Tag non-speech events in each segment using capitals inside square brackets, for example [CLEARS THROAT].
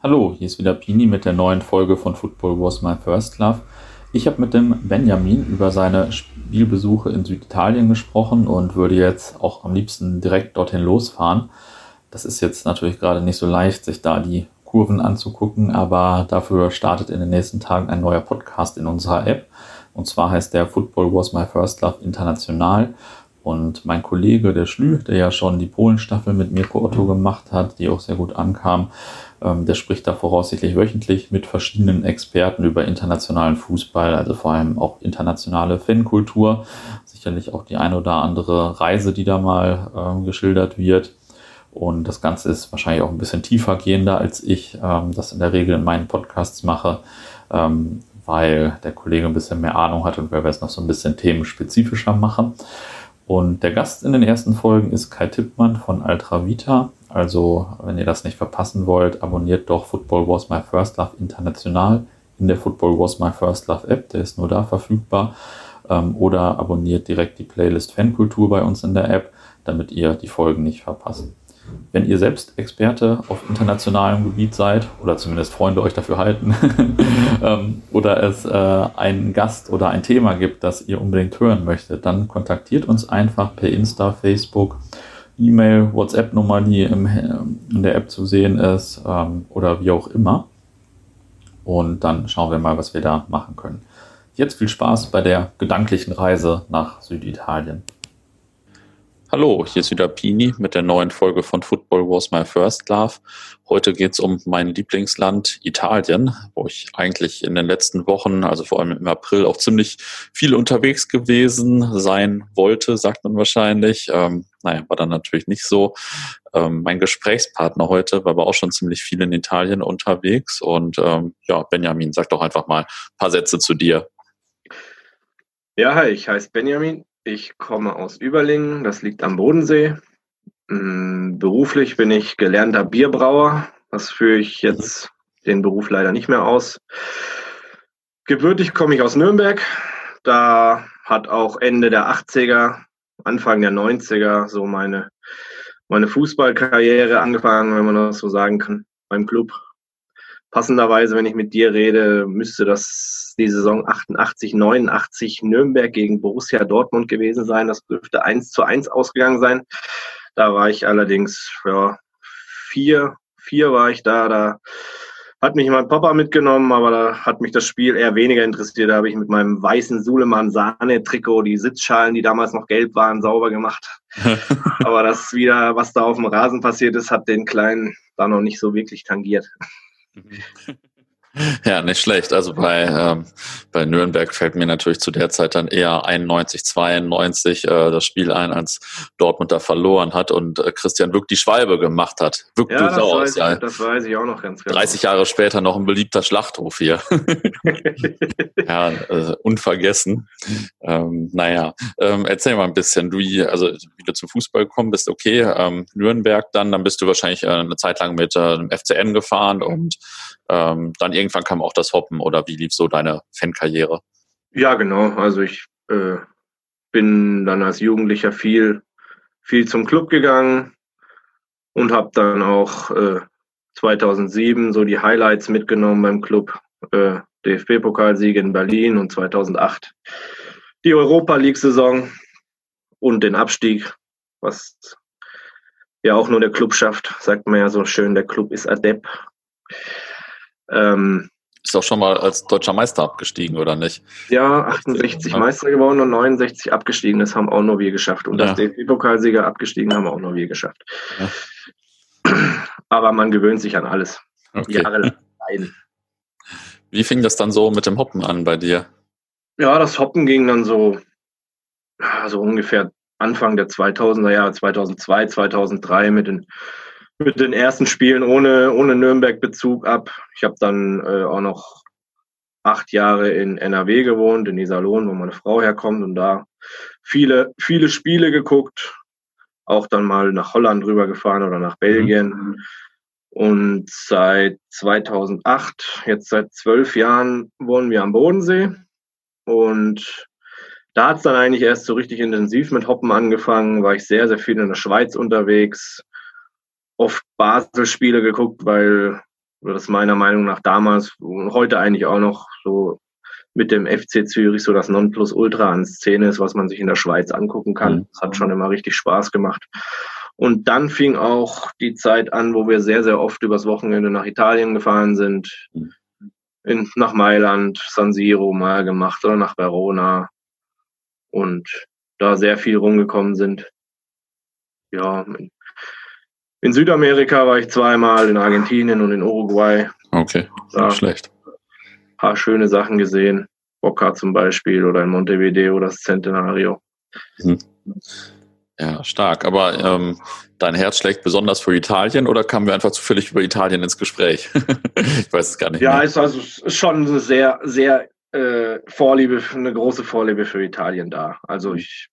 Hallo, hier ist wieder Pini mit der neuen Folge von Football Was My First Love. Ich habe mit dem Benjamin über seine Spielbesuche in Süditalien gesprochen und würde jetzt auch am liebsten direkt dorthin losfahren. Das ist jetzt natürlich gerade nicht so leicht, sich da die Kurven anzugucken, aber dafür startet in den nächsten Tagen ein neuer Podcast in unserer App. Und zwar heißt der Football Was My First Love International. Und mein Kollege, der Schlü, der ja schon die Polenstaffel mit Mirko Otto gemacht hat, die auch sehr gut ankam, der spricht da voraussichtlich wöchentlich mit verschiedenen Experten über internationalen Fußball, also vor allem auch internationale Fankultur. Sicherlich auch die eine oder andere Reise, die da mal ähm, geschildert wird. Und das Ganze ist wahrscheinlich auch ein bisschen tiefer gehender, als ich ähm, das in der Regel in meinen Podcasts mache, ähm, weil der Kollege ein bisschen mehr Ahnung hat und weil wir es noch so ein bisschen themenspezifischer machen. Und der Gast in den ersten Folgen ist Kai Tippmann von Altra Vita. Also, wenn ihr das nicht verpassen wollt, abonniert doch Football Was My First Love international in der Football Was My First Love App. Der ist nur da verfügbar. Ähm, oder abonniert direkt die Playlist Fankultur bei uns in der App, damit ihr die Folgen nicht verpasst. Wenn ihr selbst Experte auf internationalem Gebiet seid oder zumindest Freunde euch dafür halten [LAUGHS] ähm, oder es äh, einen Gast oder ein Thema gibt, das ihr unbedingt hören möchtet, dann kontaktiert uns einfach per Insta, Facebook, E-Mail, WhatsApp-Nummer, die im, in der App zu sehen ist ähm, oder wie auch immer. Und dann schauen wir mal, was wir da machen können. Jetzt viel Spaß bei der gedanklichen Reise nach Süditalien. Hallo, hier ist wieder Pini mit der neuen Folge von Football Was My First Love. Heute geht es um mein Lieblingsland Italien, wo ich eigentlich in den letzten Wochen, also vor allem im April, auch ziemlich viel unterwegs gewesen sein wollte, sagt man wahrscheinlich. Ähm, naja, war dann natürlich nicht so. Ähm, mein Gesprächspartner heute war aber auch schon ziemlich viel in Italien unterwegs. Und ähm, ja, Benjamin, sag doch einfach mal ein paar Sätze zu dir. Ja, hi, ich heiße Benjamin, ich komme aus Überlingen, das liegt am Bodensee. Mm, beruflich bin ich gelernter Bierbrauer. Das führe ich jetzt den Beruf leider nicht mehr aus. Gebürtig komme ich aus Nürnberg. Da hat auch Ende der 80er, Anfang der 90er so meine, meine Fußballkarriere angefangen, wenn man das so sagen kann, beim Club passenderweise, wenn ich mit dir rede, müsste das die Saison 88, 89 Nürnberg gegen Borussia Dortmund gewesen sein. Das dürfte 1 zu 1 ausgegangen sein. Da war ich allerdings ja, vier, vier war ich da. Da hat mich mein Papa mitgenommen, aber da hat mich das Spiel eher weniger interessiert. Da habe ich mit meinem weißen Suleman-Sahne-Trikot die Sitzschalen, die damals noch gelb waren, sauber gemacht. [LAUGHS] aber das wieder, was da auf dem Rasen passiert ist, hat den Kleinen da noch nicht so wirklich tangiert. Mhm. [LAUGHS] Ja, nicht schlecht. Also bei, ähm, bei Nürnberg fällt mir natürlich zu der Zeit dann eher 91, 92 äh, das Spiel ein, als Dortmund da verloren hat und äh, Christian Wirk die Schwalbe gemacht hat. Wirkt ja, das, aus, weiß, ja. das weiß ich auch noch ganz genau. 30 Jahre später noch ein beliebter Schlachthof hier. [LAUGHS] ja, äh, unvergessen. Ähm, naja, ähm, erzähl mal ein bisschen, du, also wie du zum Fußball gekommen bist, okay, ähm, Nürnberg dann, dann bist du wahrscheinlich äh, eine Zeit lang mit äh, dem FCN gefahren und ähm, dann irgendwann kam auch das Hoppen oder wie lief so deine Fankarriere? Ja, genau. Also ich äh, bin dann als Jugendlicher viel, viel zum Club gegangen und habe dann auch äh, 2007 so die Highlights mitgenommen beim Club. Äh, DFB-Pokalsiege in Berlin und 2008 die Europa League-Saison und den Abstieg, was ja auch nur der Club schafft, sagt man ja so schön, der Club ist adept. Ähm, ist auch schon mal als deutscher Meister abgestiegen, oder nicht? Ja, 68 ja. Meister geworden und 69 abgestiegen. Das haben auch nur wir geschafft. Und ja. das DFB-Pokalsieger abgestiegen haben auch nur wir geschafft. Ja. Aber man gewöhnt sich an alles. Okay. Jahrelang. [LAUGHS] Wie fing das dann so mit dem Hoppen an bei dir? Ja, das Hoppen ging dann so, so ungefähr Anfang der 2000er Jahre, 2002, 2003 mit den mit den ersten Spielen ohne, ohne Nürnberg-Bezug ab. Ich habe dann äh, auch noch acht Jahre in NRW gewohnt, in Iserlohn, wo meine Frau herkommt und da viele, viele Spiele geguckt. Auch dann mal nach Holland rübergefahren oder nach Belgien. Mhm. Und seit 2008, jetzt seit zwölf Jahren, wohnen wir am Bodensee. Und da hat es dann eigentlich erst so richtig intensiv mit Hoppen angefangen. War ich sehr, sehr viel in der Schweiz unterwegs oft Basel-Spiele geguckt, weil das meiner Meinung nach damals und heute eigentlich auch noch so mit dem FC Zürich so das Nonplusultra an Szene ist, was man sich in der Schweiz angucken kann. Mhm. Das hat schon immer richtig Spaß gemacht. Und dann fing auch die Zeit an, wo wir sehr, sehr oft übers Wochenende nach Italien gefahren sind. Mhm. In, nach Mailand, San Siro mal gemacht oder nach Verona. Und da sehr viel rumgekommen sind. Ja, in Südamerika war ich zweimal, in Argentinien und in Uruguay. Okay, nicht schlecht. Ein paar schöne Sachen gesehen. Boca zum Beispiel oder in Montevideo das Centenario. Mhm. Ja, stark. Aber ähm, dein Herz schlägt besonders für Italien oder kamen wir einfach zufällig über Italien ins Gespräch? [LAUGHS] ich weiß es gar nicht. Ja, mehr. ist also schon eine sehr, sehr äh, Vorliebe, eine große Vorliebe für Italien da. Also ich,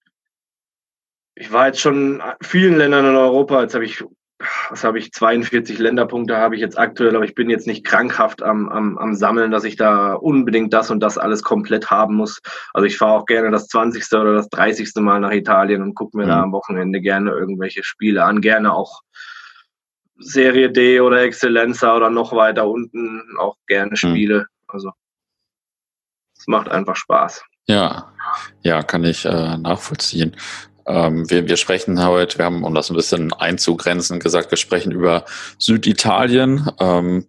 ich war jetzt schon in vielen Ländern in Europa. Jetzt habe ich was habe ich, 42 Länderpunkte habe ich jetzt aktuell, aber ich bin jetzt nicht krankhaft am, am, am Sammeln, dass ich da unbedingt das und das alles komplett haben muss. Also ich fahre auch gerne das 20. oder das 30. Mal nach Italien und gucke mir mhm. da am Wochenende gerne irgendwelche Spiele an, gerne auch Serie D oder Excellenza oder noch weiter unten auch gerne mhm. Spiele. Mhm. Also es macht einfach Spaß. Ja, ja, kann ich äh, nachvollziehen. Ähm, wir, wir sprechen heute, wir haben, um das ein bisschen einzugrenzen, gesagt, wir sprechen über Süditalien. Ähm,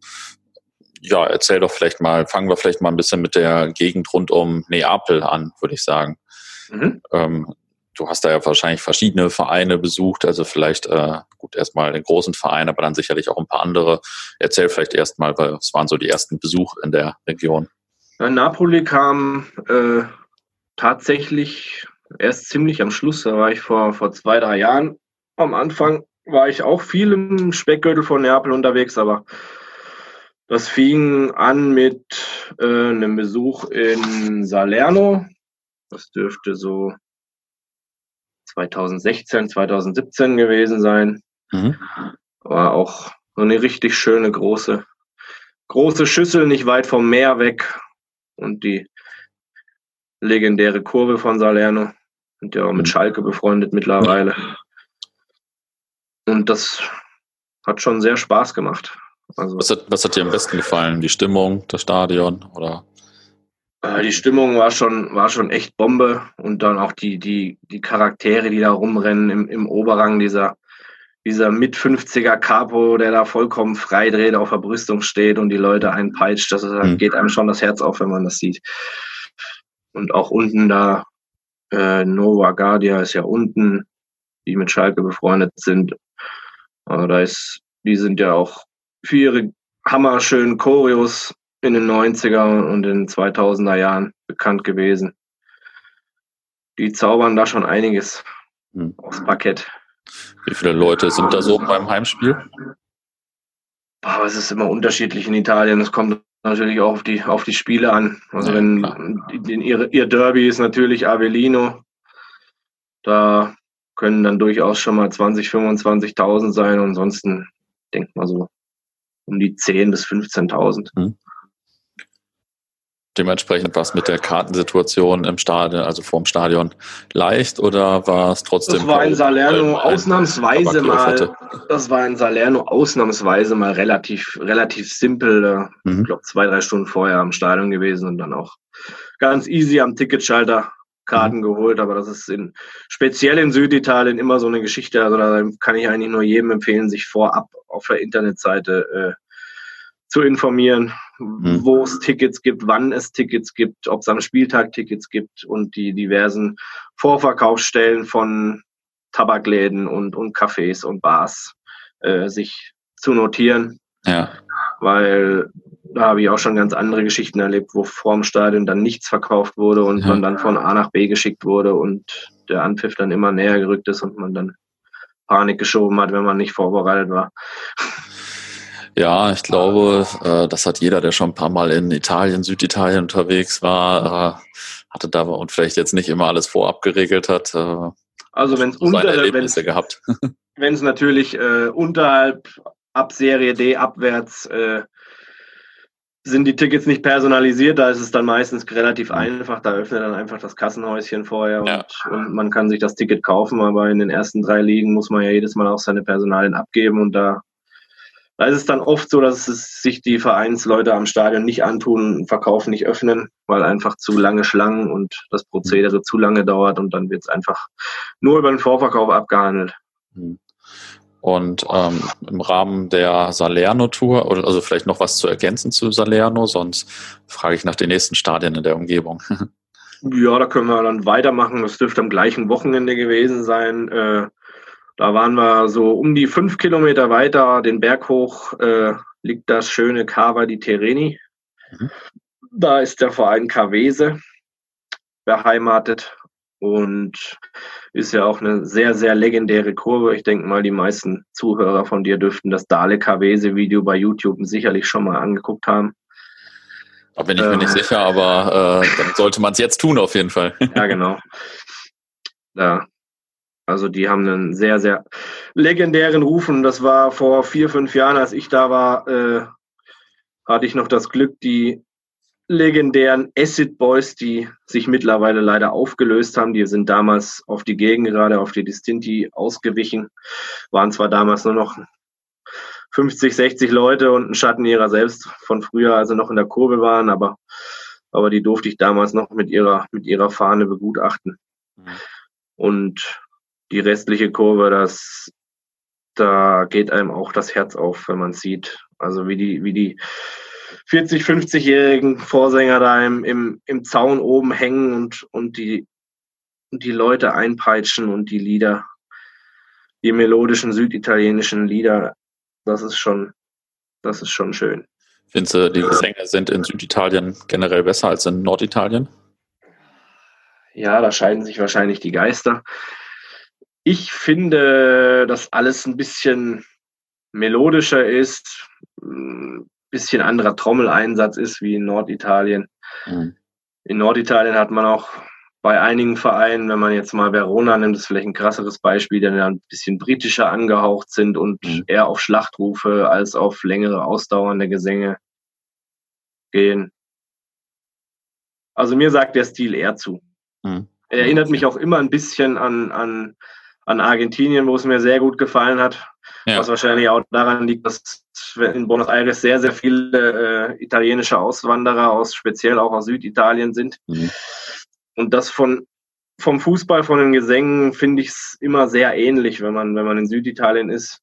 ja, erzähl doch vielleicht mal, fangen wir vielleicht mal ein bisschen mit der Gegend rund um Neapel an, würde ich sagen. Mhm. Ähm, du hast da ja wahrscheinlich verschiedene Vereine besucht, also vielleicht äh, gut erstmal den großen Verein, aber dann sicherlich auch ein paar andere. Erzähl vielleicht erstmal, was waren so die ersten Besuche in der Region? Ja, Napoli kam äh, tatsächlich erst ziemlich am Schluss, da war ich vor, vor zwei, drei Jahren. Am Anfang war ich auch viel im Speckgürtel von Neapel unterwegs, aber das fing an mit äh, einem Besuch in Salerno. Das dürfte so 2016, 2017 gewesen sein. Mhm. War auch so eine richtig schöne große, große Schüssel, nicht weit vom Meer weg. Und die legendäre Kurve von Salerno. Sind ja auch mit mhm. Schalke befreundet mittlerweile. Und das hat schon sehr Spaß gemacht. Also, was, hat, was hat dir am besten gefallen? Die Stimmung, das Stadion oder? Äh, die Stimmung war schon, war schon echt Bombe und dann auch die, die, die Charaktere, die da rumrennen im, im Oberrang, dieser, dieser mit 50er Capo, der da vollkommen freidreht, auf der Brüstung steht und die Leute einpeitscht, das ist, mhm. geht einem schon das Herz auf, wenn man das sieht. Und auch unten da, äh, Nova Guardia ist ja unten, die mit Schalke befreundet sind. Aber da ist, die sind ja auch für ihre hammerschönen Choreos in den 90er und in den 2000er Jahren bekannt gewesen. Die zaubern da schon einiges hm. aufs Parkett. Wie viele Leute sind da so beim Heimspiel? Boah, es ist immer unterschiedlich in Italien. Es kommt natürlich auch auf die, auf die Spiele an. Also ja, wenn in, ihr, ihr Derby ist natürlich Avellino, da können dann durchaus schon mal 20, 25.000 sein. Ansonsten denkt man so um die 10 bis 15.000. Mhm dementsprechend war es mit der Kartensituation im Stadion, also vorm Stadion, leicht oder war es trotzdem? Das war in Salerno ausnahmsweise mal. Das war in Salerno ausnahmsweise mal relativ relativ simpel. Mhm. Ich glaube zwei drei Stunden vorher am Stadion gewesen und dann auch ganz easy am Ticketschalter Karten mhm. geholt, aber das ist in, speziell in Süditalien immer so eine Geschichte. Also da kann ich eigentlich nur jedem empfehlen, sich vorab auf der Internetseite äh, zu informieren, mhm. wo es Tickets gibt, wann es Tickets gibt, ob es am Spieltag Tickets gibt und die diversen Vorverkaufsstellen von Tabakläden und, und Cafés und Bars äh, sich zu notieren. Ja. Weil da habe ich auch schon ganz andere Geschichten erlebt, wo vorm Stadion dann nichts verkauft wurde und ja. man dann von A nach B geschickt wurde und der Anpfiff dann immer näher gerückt ist und man dann Panik geschoben hat, wenn man nicht vorbereitet war. Ja, ich glaube, äh, das hat jeder, der schon ein paar Mal in Italien, Süditalien unterwegs war, äh, hatte da und vielleicht jetzt nicht immer alles vorab geregelt hat. Äh, also wenn es Erlebnisse gehabt. [LAUGHS] Wenn es natürlich äh, unterhalb ab Serie D abwärts äh, sind die Tickets nicht personalisiert, da ist es dann meistens relativ mhm. einfach. Da öffnet dann einfach das Kassenhäuschen vorher ja. und, und, man kann sich das Ticket kaufen, aber in den ersten drei Ligen muss man ja jedes Mal auch seine Personalien abgeben und da da ist es dann oft so, dass es sich die Vereinsleute am Stadion nicht antun, Verkauf nicht öffnen, weil einfach zu lange Schlangen und das Prozedere zu lange dauert und dann wird es einfach nur über den Vorverkauf abgehandelt. Hm. Und ähm, im Rahmen der Salerno-Tour, oder also vielleicht noch was zu ergänzen zu Salerno, sonst frage ich nach den nächsten Stadien in der Umgebung. [LAUGHS] ja, da können wir dann weitermachen. Das dürfte am gleichen Wochenende gewesen sein. Äh, da waren wir so um die fünf Kilometer weiter, den Berg hoch, äh, liegt das schöne Cava di Tereni. Mhm. Da ist der Verein Cavese beheimatet und ist ja auch eine sehr, sehr legendäre Kurve. Ich denke mal, die meisten Zuhörer von dir dürften das Dale Cavese-Video bei YouTube sicherlich schon mal angeguckt haben. Da bin ich mir nicht ähm. sicher, aber äh, dann sollte man es jetzt tun auf jeden Fall. ja, genau. [LAUGHS] Ja. Also die haben einen sehr, sehr legendären Ruf und das war vor vier, fünf Jahren, als ich da war, äh, hatte ich noch das Glück, die legendären Acid Boys, die sich mittlerweile leider aufgelöst haben. Die sind damals auf die Gegend gerade, auf die Distinti ausgewichen. Waren zwar damals nur noch 50, 60 Leute und ein Schatten ihrer selbst von früher, als sie noch in der Kurve waren, aber, aber die durfte ich damals noch mit ihrer, mit ihrer Fahne begutachten. Mhm. Und die restliche Kurve, das, da geht einem auch das Herz auf, wenn man sieht. Also wie die, wie die, 40, 50-jährigen Vorsänger da im, im, im Zaun oben hängen und, und die, die Leute einpeitschen und die Lieder, die melodischen süditalienischen Lieder, das ist schon, das ist schon schön. Findest du, die Gesänge sind in Süditalien generell besser als in Norditalien? Ja, da scheiden sich wahrscheinlich die Geister. Ich finde, dass alles ein bisschen melodischer ist, bisschen anderer Trommeleinsatz ist wie in Norditalien. Mhm. In Norditalien hat man auch bei einigen Vereinen, wenn man jetzt mal Verona nimmt, ist vielleicht ein krasseres Beispiel, die dann ein bisschen britischer angehaucht sind und mhm. eher auf Schlachtrufe als auf längere, ausdauernde Gesänge gehen. Also mir sagt der Stil eher zu. Mhm. Er erinnert mich auch immer ein bisschen an, an, an Argentinien, wo es mir sehr gut gefallen hat. Ja. Was wahrscheinlich auch daran liegt, dass in Buenos Aires sehr, sehr viele äh, italienische Auswanderer aus, speziell auch aus Süditalien sind. Mhm. Und das von, vom Fußball, von den Gesängen finde ich es immer sehr ähnlich, wenn man, wenn man in Süditalien ist.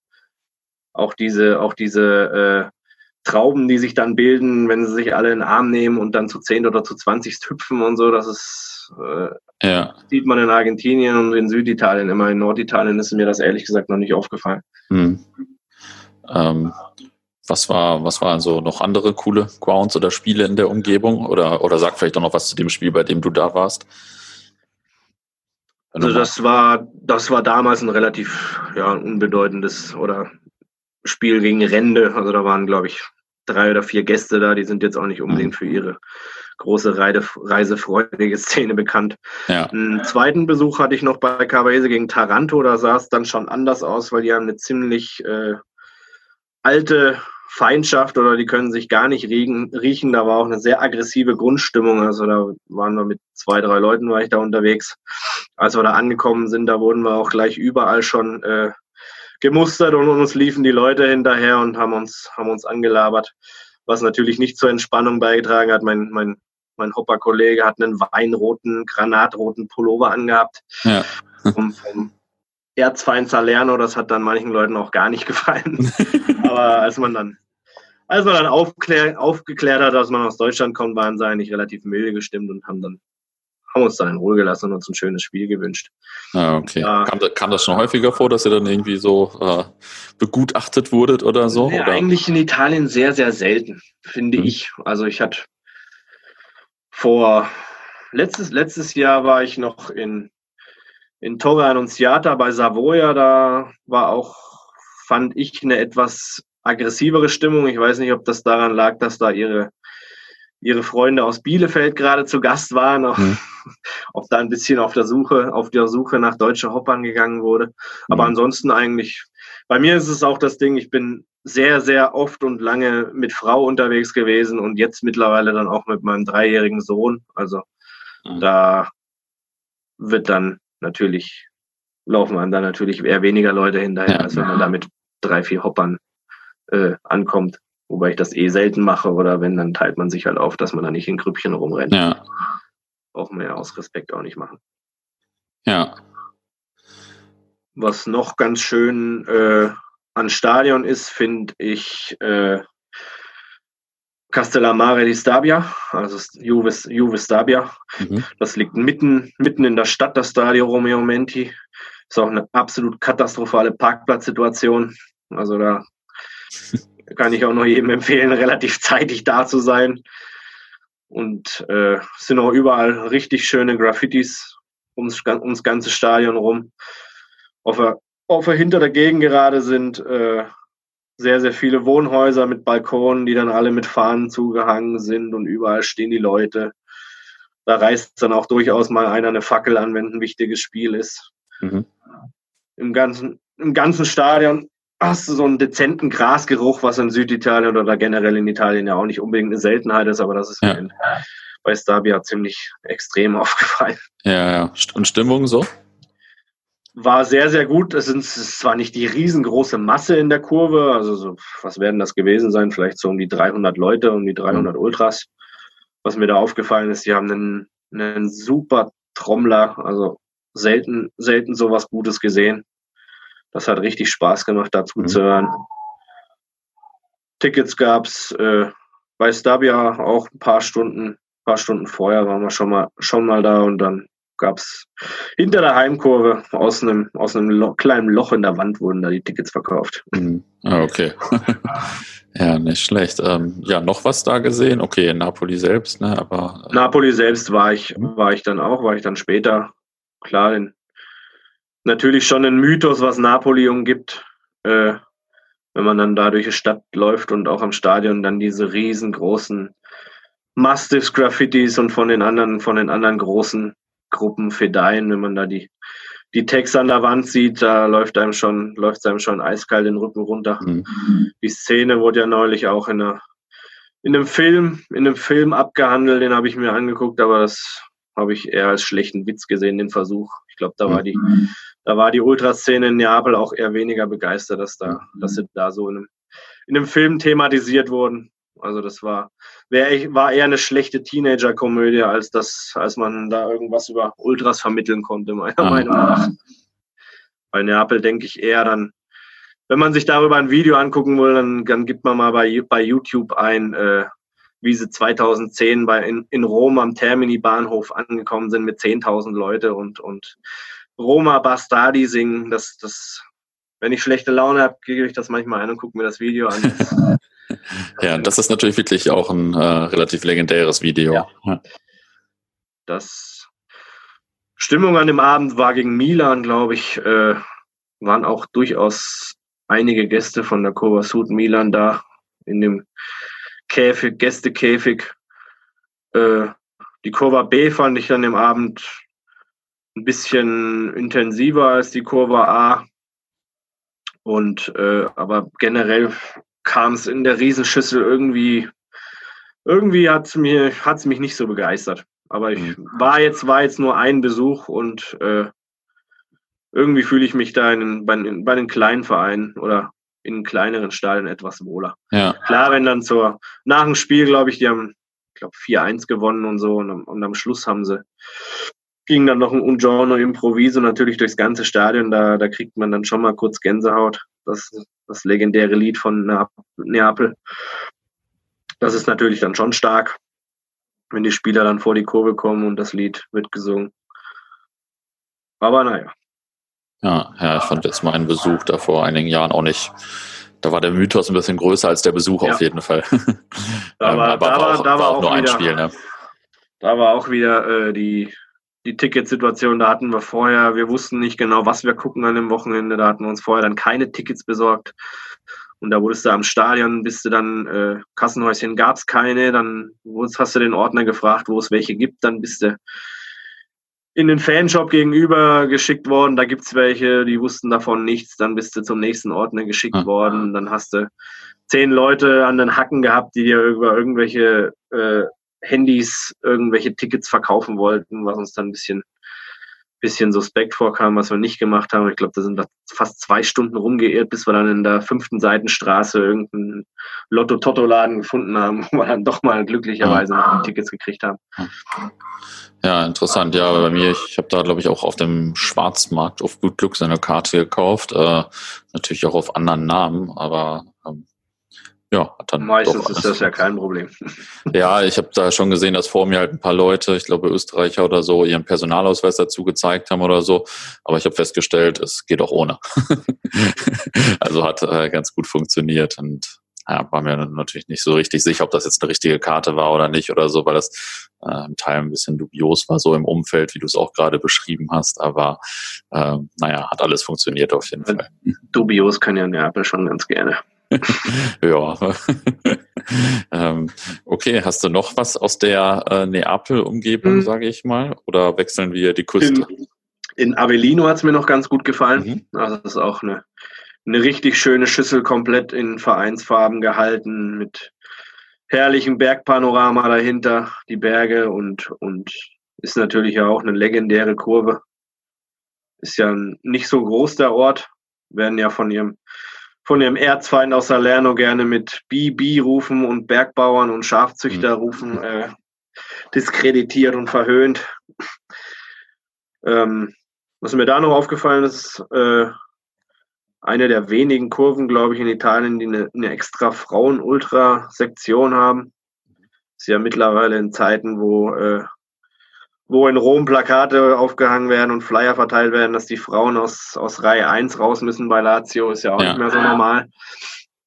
Auch diese, auch diese äh, Trauben, die sich dann bilden, wenn sie sich alle in den Arm nehmen und dann zu 10 oder zu 20 hüpfen und so, das ist, äh, ja. sieht man in Argentinien und in Süditalien immer. In Norditalien ist mir das ehrlich gesagt noch nicht aufgefallen. Hm. Ähm, was war, was waren so noch andere coole Grounds oder Spiele in der Umgebung? Oder, oder sag vielleicht auch noch was zu dem Spiel, bei dem du da warst. Also das war, das war damals ein relativ ja, unbedeutendes oder Spiel gegen Rende. Also da waren, glaube ich, drei oder vier Gäste da. Die sind jetzt auch nicht unbedingt mhm. für ihre große Reide, reisefreudige Szene bekannt. Ja. Einen zweiten Besuch hatte ich noch bei Cavese gegen Taranto. Da sah es dann schon anders aus, weil die haben eine ziemlich äh, alte Feindschaft oder die können sich gar nicht riechen, riechen. Da war auch eine sehr aggressive Grundstimmung. Also da waren wir mit zwei, drei Leuten war ich da unterwegs. Als wir da angekommen sind, da wurden wir auch gleich überall schon äh, gemustert und uns liefen die Leute hinterher und haben uns, haben uns angelabert. Was natürlich nicht zur Entspannung beigetragen hat. Mein, mein, mein Hopper-Kollege hat einen weinroten, granatroten Pullover angehabt. Ja. Vom, vom Erzfeind Salerno, das hat dann manchen Leuten auch gar nicht gefallen. [LAUGHS] Aber als man dann als man dann aufklär, aufgeklärt hat, dass man aus Deutschland kommt, waren sie eigentlich relativ milde gestimmt und haben dann haben uns dann in Ruhe gelassen und uns ein schönes Spiel gewünscht. Ah, okay. Ja. Kam, kam, das schon häufiger vor, dass ihr dann irgendwie so äh, begutachtet wurdet oder so? Ja, oder? eigentlich in Italien sehr, sehr selten, finde hm. ich. Also ich hatte vor letztes, letztes Jahr war ich noch in, in Torre Annunziata bei Savoia. Da war auch, fand ich, eine etwas aggressivere Stimmung. Ich weiß nicht, ob das daran lag, dass da ihre, ihre Freunde aus Bielefeld gerade zu Gast waren, mhm. [LAUGHS] ob da ein bisschen auf der Suche, auf der Suche nach deutsche Hoppern gegangen wurde. Aber mhm. ansonsten eigentlich, bei mir ist es auch das Ding, ich bin sehr, sehr oft und lange mit Frau unterwegs gewesen und jetzt mittlerweile dann auch mit meinem dreijährigen Sohn. Also mhm. da wird dann natürlich, laufen einem dann natürlich eher weniger Leute hinterher, ja. als wenn man da mit drei, vier Hoppern äh, ankommt. Wobei ich das eh selten mache oder wenn, dann teilt man sich halt auf, dass man da nicht in Grüppchen rumrennt. Ja. Braucht man ja aus Respekt auch nicht machen. Ja. Was noch ganz schön äh, an Stadion ist, finde ich äh, Castellammare di Stabia, also Juve, Juve Stabia. Mhm. Das liegt mitten, mitten in der Stadt, das Stadio Romeo Menti. Ist auch eine absolut katastrophale Parkplatzsituation. Also da [LAUGHS] kann ich auch noch jedem empfehlen, [LAUGHS] relativ zeitig da zu sein. Und äh, sind auch überall richtig schöne Graffitis ums, ums ganze Stadion rum. Auf der, auf der hinter der Gegend gerade sind äh, sehr, sehr viele Wohnhäuser mit Balkonen, die dann alle mit Fahnen zugehangen sind und überall stehen die Leute. Da reißt dann auch durchaus mal einer eine Fackel an, wenn ein wichtiges Spiel ist. Mhm. Im, ganzen, Im ganzen Stadion hast du so einen dezenten Grasgeruch, was in Süditalien oder generell in Italien ja auch nicht unbedingt eine Seltenheit ist, aber das ist ja. bei Stabia ziemlich extrem [LAUGHS] aufgefallen. Ja, ja. Und Stimmung so? war sehr, sehr gut. Es, sind, es war nicht die riesengroße Masse in der Kurve. Also, so, was werden das gewesen sein? Vielleicht so um die 300 Leute, um die 300 mhm. Ultras. Was mir da aufgefallen ist, die haben einen, einen super Trommler. Also, selten, selten sowas Gutes gesehen. Das hat richtig Spaß gemacht, dazu mhm. zu hören. Tickets gab's äh, bei Stabia auch ein paar Stunden, paar Stunden vorher waren wir schon mal, schon mal da und dann gab es hinter der Heimkurve aus einem, aus einem Lo kleinen Loch in der Wand wurden da die Tickets verkauft. Mhm. Ah, okay. [LAUGHS] ja, nicht schlecht. Ähm, ja, noch was da gesehen? Okay, Napoli selbst, ne? Aber äh, Napoli selbst war ich, mhm. war ich dann auch, war ich dann später. Klar, den, natürlich schon ein Mythos, was Napoli umgibt. Äh, wenn man dann da durch die Stadt läuft und auch am Stadion dann diese riesengroßen Mastiffs Graffitis und von den anderen, von den anderen großen Gruppen Fedeien, wenn man da die, die Text an der Wand sieht, da läuft einem schon, läuft einem schon eiskalt den Rücken runter. Mhm. Die Szene wurde ja neulich auch in, einer, in einem Film, in einem Film abgehandelt, den habe ich mir angeguckt, aber das habe ich eher als schlechten Witz gesehen, den Versuch. Ich glaube, da war die, da war die Ultraszene in Neapel auch eher weniger begeistert, dass da, dass sie da so in einem, in einem Film thematisiert wurden. Also das war, wär, war eher eine schlechte Teenager-Komödie, als das, als man da irgendwas über Ultras vermitteln konnte, meiner ah. Meinung nach. Bei Neapel denke ich eher dann, wenn man sich darüber ein Video angucken will, dann, dann gibt man mal bei, bei YouTube ein, äh, wie sie 2010 bei, in, in Rom am Termini-Bahnhof angekommen sind mit 10.000 Leute und, und Roma Bastardi singen. Das, das, wenn ich schlechte Laune habe, gebe ich das manchmal ein und gucke mir das Video an. [LAUGHS] ja, das ist natürlich wirklich auch ein äh, relativ legendäres Video. Ja. Das Stimmung an dem Abend war gegen Milan, glaube ich, äh, waren auch durchaus einige Gäste von der Kurva Sud Milan da in dem Käfig, Gästekäfig. Äh, die Kurva B fand ich an dem Abend ein bisschen intensiver als die Kurva A. Und äh, aber generell kam es in der Riesenschüssel irgendwie, irgendwie hat es mir, hat's mich nicht so begeistert. Aber ich mhm. war jetzt, war jetzt nur ein Besuch und äh, irgendwie fühle ich mich da in, bei, in, bei den kleinen Vereinen oder in kleineren Stadien etwas wohler. Ja. Klar, wenn dann zur, nach dem Spiel, glaube ich, die haben, ich glaube, 4-1 gewonnen und so und, und, am Schluss haben sie, ging dann noch ein Ungiorno Improviso natürlich durchs ganze Stadion, da, da kriegt man dann schon mal kurz Gänsehaut. Das, das legendäre Lied von Neapel. Das ist natürlich dann schon stark, wenn die Spieler dann vor die Kurve kommen und das Lied wird gesungen. Aber naja. Ja, ja, ich fand jetzt meinen Besuch da vor einigen Jahren auch nicht. Da war der Mythos ein bisschen größer als der Besuch ja. auf jeden Fall. [LAUGHS] Da war, Aber da war, auch, da war, war auch, nur wieder, ein Spiel, ne? Da war auch wieder äh, die, die Ticketsituation, da hatten wir vorher, wir wussten nicht genau, was wir gucken an dem Wochenende, da hatten wir uns vorher dann keine Tickets besorgt. Und da wurdest du am Stadion, bist du dann, äh, Kassenhäuschen gab es keine, dann hast du den Ordner gefragt, wo es welche gibt, dann bist du in den Fanshop gegenüber geschickt worden, da gibt's welche, die wussten davon nichts, dann bist du zum nächsten Ordner geschickt mhm. worden, dann hast du zehn Leute an den Hacken gehabt, die dir über irgendwelche äh, Handys irgendwelche Tickets verkaufen wollten, was uns dann ein bisschen, bisschen suspekt vorkam, was wir nicht gemacht haben. Ich glaube, da sind wir fast zwei Stunden rumgeirrt, bis wir dann in der fünften Seitenstraße irgendeinen Lotto-Totto-Laden gefunden haben, [LAUGHS] wo wir dann doch mal glücklicherweise noch Tickets gekriegt haben. Ja, interessant. Ja, bei mir, ich, habe da, glaube ich, auch auf dem Schwarzmarkt auf gut Glück seine Karte gekauft. Äh, natürlich auch auf anderen Namen, aber ja, hat dann Meistens ist das ja kein Problem. [LAUGHS] Ja, ich habe da schon gesehen, dass vor mir halt ein paar Leute, ich glaube Österreicher oder so, ihren Personalausweis dazu gezeigt haben oder so. Aber ich habe festgestellt, es geht auch ohne. [LAUGHS] also hat äh, ganz gut funktioniert und ja, war mir natürlich nicht so richtig sicher, ob das jetzt eine richtige Karte war oder nicht oder so, weil das äh, im Teil ein bisschen dubios war, so im Umfeld, wie du es auch gerade beschrieben hast. Aber äh, naja, hat alles funktioniert auf jeden Fall. Dubios kann ja Neapel schon ganz gerne. [LAUGHS] ja. [LAUGHS] ähm, okay, hast du noch was aus der äh, Neapel-Umgebung, mhm. sage ich mal? Oder wechseln wir die Küste? In, in Avellino hat es mir noch ganz gut gefallen. Mhm. Also das ist auch eine, eine richtig schöne Schüssel, komplett in Vereinsfarben gehalten, mit herrlichem Bergpanorama dahinter, die Berge und, und ist natürlich ja auch eine legendäre Kurve. Ist ja nicht so groß der Ort, werden ja von ihrem von dem Erzfeind aus Salerno gerne mit BB rufen und Bergbauern und Schafzüchter mhm. rufen, äh, diskreditiert und verhöhnt. Ähm, was mir da noch aufgefallen ist, äh, eine der wenigen Kurven, glaube ich, in Italien, die eine, eine extra Frauen-Ultra-Sektion haben. Ist ja mittlerweile in Zeiten, wo äh, wo in Rom Plakate aufgehangen werden und Flyer verteilt werden, dass die Frauen aus, aus Reihe 1 raus müssen bei Lazio, ist ja auch ja. nicht mehr so normal.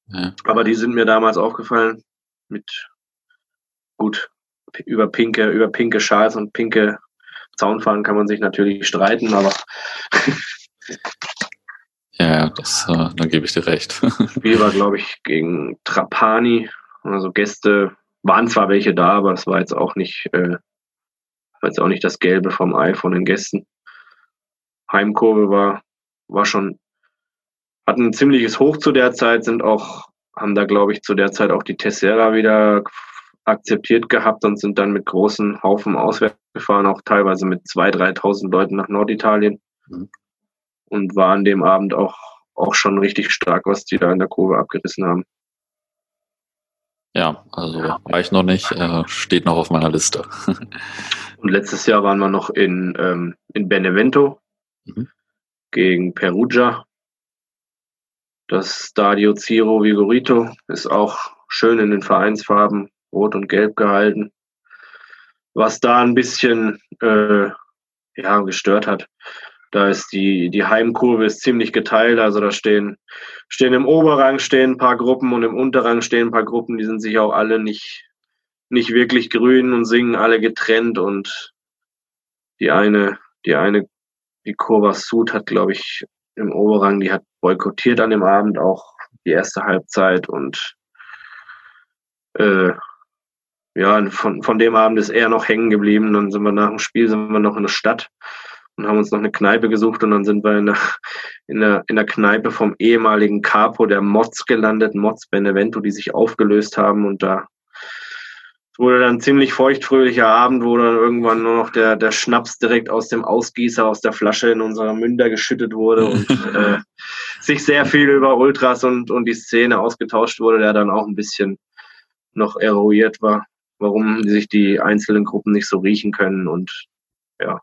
Ja. Aber die sind mir damals aufgefallen mit gut über pinke, über pinke Schals und pinke Zaunfahnen kann man sich natürlich streiten, aber [LAUGHS] ja, das, äh, da gebe ich dir recht. Das [LAUGHS] Spiel war, glaube ich, gegen Trapani. Also Gäste waren zwar welche da, aber es war jetzt auch nicht äh, jetzt auch nicht das Gelbe vom Ei von den Gästen. Heimkurve war, war schon, hatten ein ziemliches Hoch zu der Zeit, sind auch, haben da glaube ich zu der Zeit auch die Tessera wieder akzeptiert gehabt und sind dann mit großen Haufen auswärts gefahren, auch teilweise mit 2.000, 3.000 Leuten nach Norditalien. Mhm. Und war an dem Abend auch, auch schon richtig stark, was die da in der Kurve abgerissen haben. Ja, also war ich noch nicht, äh, steht noch auf meiner Liste. [LAUGHS] Und letztes Jahr waren wir noch in, ähm, in Benevento mhm. gegen Perugia. Das Stadio Ciro Vigorito ist auch schön in den Vereinsfarben, rot und gelb gehalten. Was da ein bisschen äh, ja, gestört hat, da ist die, die Heimkurve ist ziemlich geteilt. Also da stehen, stehen im Oberrang stehen ein paar Gruppen und im Unterrang stehen ein paar Gruppen, die sind sich auch alle nicht, nicht wirklich grün und singen alle getrennt und die eine, die eine, die Kurva Sud hat, glaube ich, im Oberrang, die hat boykottiert an dem Abend auch die erste Halbzeit und äh, ja, von, von dem Abend ist er noch hängen geblieben. Dann sind wir nach dem Spiel sind wir noch in der Stadt und haben uns noch eine Kneipe gesucht und dann sind wir in der, in der, in der Kneipe vom ehemaligen Capo der Mods gelandet, Mods Benevento, die sich aufgelöst haben und da wurde dann ein ziemlich feuchtfröhlicher Abend, wo dann irgendwann nur noch der, der Schnaps direkt aus dem Ausgießer, aus der Flasche in unserer Münder geschüttet wurde und [LAUGHS] äh, sich sehr viel über Ultras und, und die Szene ausgetauscht wurde, der dann auch ein bisschen noch eruiert war, warum sich die einzelnen Gruppen nicht so riechen können und ja.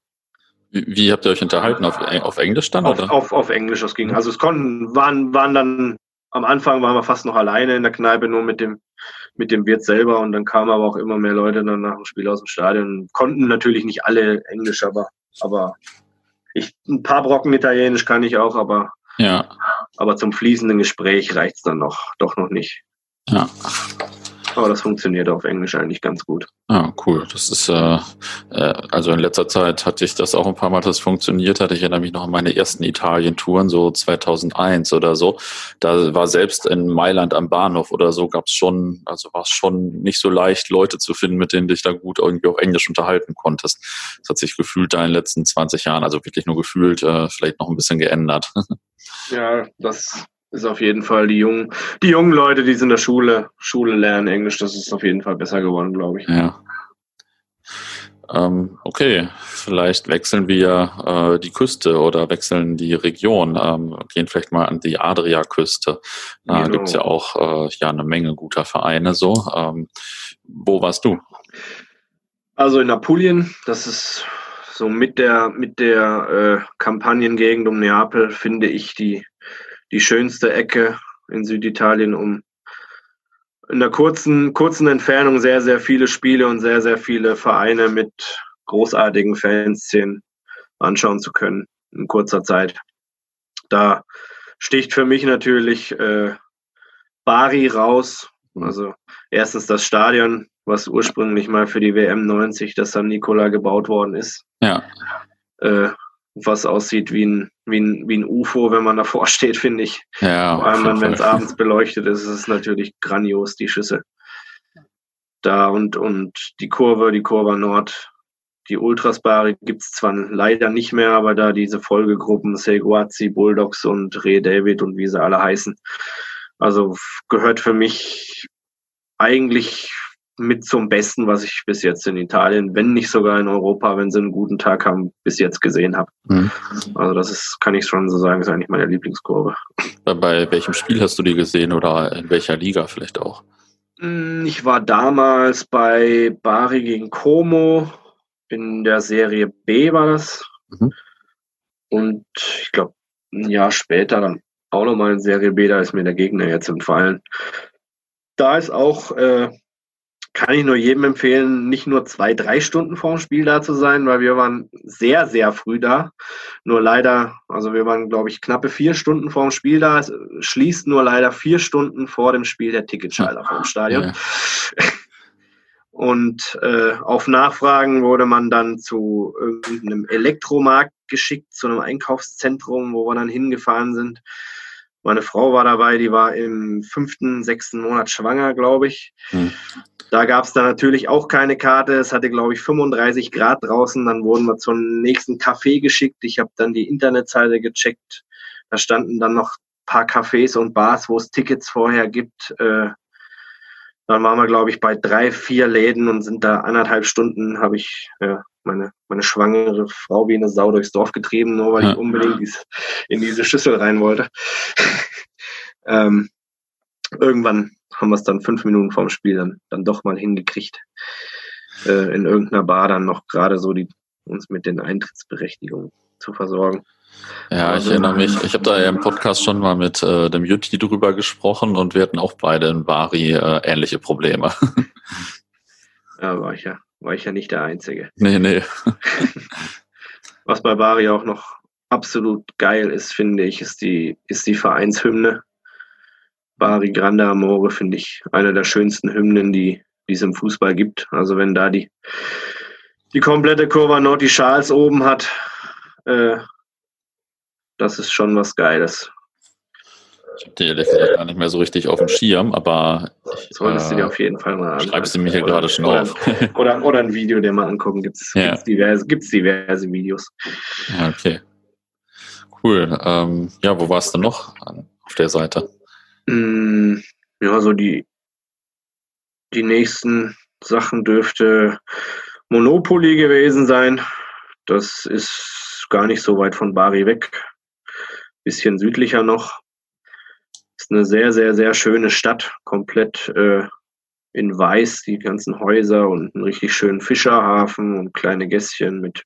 Wie, habt ihr euch unterhalten? Auf, auf Englisch dann? Auf, oder? Auf, auf Englisch, das ging. Also es konnten, waren, waren dann, am Anfang waren wir fast noch alleine in der Kneipe, nur mit dem, mit dem Wirt selber und dann kamen aber auch immer mehr Leute dann nach dem Spiel aus dem Stadion. Konnten natürlich nicht alle Englisch, aber, aber ich, ein paar Brocken Italienisch kann ich auch, aber, ja. aber zum fließenden Gespräch reicht's dann noch, doch noch nicht. Ja. Aber das funktioniert auf Englisch eigentlich ganz gut. Ah, cool. Das ist äh, äh, also in letzter Zeit hatte ich das auch ein paar Mal, das funktioniert hat. Ich erinnere mich noch an meine ersten Italien-Touren, so 2001 oder so. Da war selbst in Mailand am Bahnhof oder so gab es schon, also war es schon nicht so leicht, Leute zu finden, mit denen dich da gut irgendwie auf Englisch unterhalten konntest. Das hat sich gefühlt da in den letzten 20 Jahren, also wirklich nur gefühlt, äh, vielleicht noch ein bisschen geändert. [LAUGHS] Ja, das ist auf jeden Fall die jungen, die jungen Leute, die in der Schule, Schule lernen Englisch, das ist auf jeden Fall besser geworden, glaube ich. Ja. Ähm, okay, vielleicht wechseln wir äh, die Küste oder wechseln die Region, ähm, gehen vielleicht mal an die Adria-Küste. Da genau. gibt's ja auch äh, ja eine Menge guter Vereine so. Ähm, wo warst du? Also in Apulien, das ist so mit der mit der äh, Kampagnengegend um Neapel finde ich die die schönste Ecke in Süditalien, um in der kurzen, kurzen Entfernung sehr, sehr viele Spiele und sehr, sehr viele Vereine mit großartigen Fanszenen anschauen zu können in kurzer Zeit. Da sticht für mich natürlich äh, Bari raus. Also erstens das Stadion, was ursprünglich mal für die WM 90, das San Nicola gebaut worden ist. Ja. Äh, was aussieht wie ein, wie ein, wie ein UFO, wenn man davor [LAUGHS] steht, finde ich. Ja, Vor allem, wenn es abends beleuchtet ist, ist es natürlich grandios, die Schüsse. Da und, und die Kurve, die Kurve Nord, die Ultrasbare gibt es zwar leider nicht mehr, aber da diese Folgegruppen, Seguazzi, Bulldogs und Re David und wie sie alle heißen, also gehört für mich eigentlich mit zum Besten, was ich bis jetzt in Italien, wenn nicht sogar in Europa, wenn sie einen guten Tag haben, bis jetzt gesehen habe. Mhm. Also das ist, kann ich schon so sagen, ist eigentlich meine Lieblingskurve. Bei welchem Spiel hast du die gesehen oder in welcher Liga vielleicht auch? Hm, ich war damals bei Bari gegen Como in der Serie B war das. Mhm. Und ich glaube, ein Jahr später dann auch nochmal in Serie B, da ist mir der Gegner jetzt entfallen. Da ist auch äh, kann ich nur jedem empfehlen, nicht nur zwei, drei Stunden vor dem Spiel da zu sein, weil wir waren sehr, sehr früh da. Nur leider, also wir waren, glaube ich, knappe vier Stunden vor dem Spiel da. Es schließt nur leider vier Stunden vor dem Spiel der Ticketschalter vom Stadion. Ja. [LAUGHS] Und äh, auf Nachfragen wurde man dann zu irgendeinem Elektromarkt geschickt, zu einem Einkaufszentrum, wo wir dann hingefahren sind. Meine Frau war dabei, die war im fünften, sechsten Monat schwanger, glaube ich. Hm. Da gab es dann natürlich auch keine Karte. Es hatte, glaube ich, 35 Grad draußen. Dann wurden wir zum nächsten Café geschickt. Ich habe dann die Internetseite gecheckt. Da standen dann noch ein paar Cafés und Bars, wo es Tickets vorher gibt. Äh, dann waren wir, glaube ich, bei drei, vier Läden und sind da anderthalb Stunden, habe ich äh, meine, meine schwangere Frau wie eine Sau durchs Dorf getrieben, nur weil ja. ich unbedingt dies, in diese Schüssel rein wollte. [LAUGHS] ähm, irgendwann haben wir es dann fünf Minuten vorm Spiel dann, dann doch mal hingekriegt, äh, in irgendeiner Bar dann noch gerade so die uns mit den Eintrittsberechtigungen zu versorgen. Ja, also, ich erinnere mich, ich habe da ja im Podcast schon mal mit äh, dem Jutti drüber gesprochen und wir hatten auch beide in Bari äh, ähnliche Probleme. [LAUGHS] ja, war ich ja, war ich ja nicht der Einzige. Nee, nee. Was bei Bari auch noch absolut geil ist, finde ich, ist die, ist die Vereinshymne. Bari Grande Amore finde ich eine der schönsten Hymnen, die, die es im Fußball gibt. Also wenn da die, die komplette Kurva Nord die Schals oben hat, äh, das ist schon was Geiles. Ich habe die ehrlich gesagt gar nicht mehr so richtig auf dem Schirm, aber. Ich, Solltest äh, du dir auf jeden Fall mal anschauen. Schreibst du mir hier gerade schon oder, auf. oder, oder ein Video dir mal angucken. Gibt es ja. diverse, gibt's diverse Videos. Ja, okay. Cool. Ähm, ja, wo warst du noch auf der Seite? Mm, ja, so die, die nächsten Sachen dürfte Monopoly gewesen sein. Das ist gar nicht so weit von Bari weg. Bisschen südlicher noch. Ist eine sehr, sehr, sehr schöne Stadt. Komplett äh, in weiß, die ganzen Häuser und einen richtig schönen Fischerhafen und kleine Gässchen mit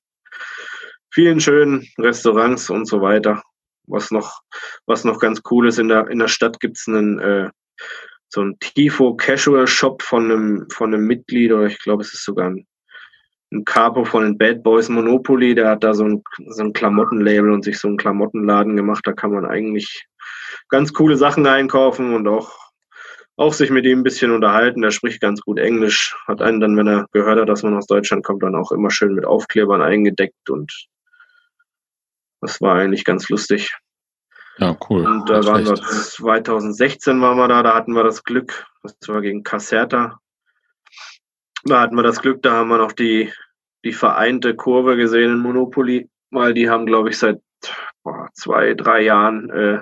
vielen schönen Restaurants und so weiter. Was noch, was noch ganz cool ist, in der, in der Stadt gibt es einen, äh, so einen Tifo Casual Shop von einem, von einem Mitglied, oder ich glaube, es ist sogar ein, ein Capo von den Bad Boys Monopoly, der hat da so ein, so ein Klamottenlabel und sich so einen Klamottenladen gemacht. Da kann man eigentlich ganz coole Sachen einkaufen und auch, auch sich mit ihm ein bisschen unterhalten. Der spricht ganz gut Englisch, hat einen dann, wenn er gehört hat, dass man aus Deutschland kommt, dann auch immer schön mit Aufklebern eingedeckt und das war eigentlich ganz lustig. Ja, cool. Und da waren wir 2016 waren wir da, da hatten wir das Glück, das war gegen Caserta. Da hatten wir das Glück, da haben wir noch die, die vereinte Kurve gesehen in Monopoly, weil die haben, glaube ich, seit boah, zwei, drei Jahren äh,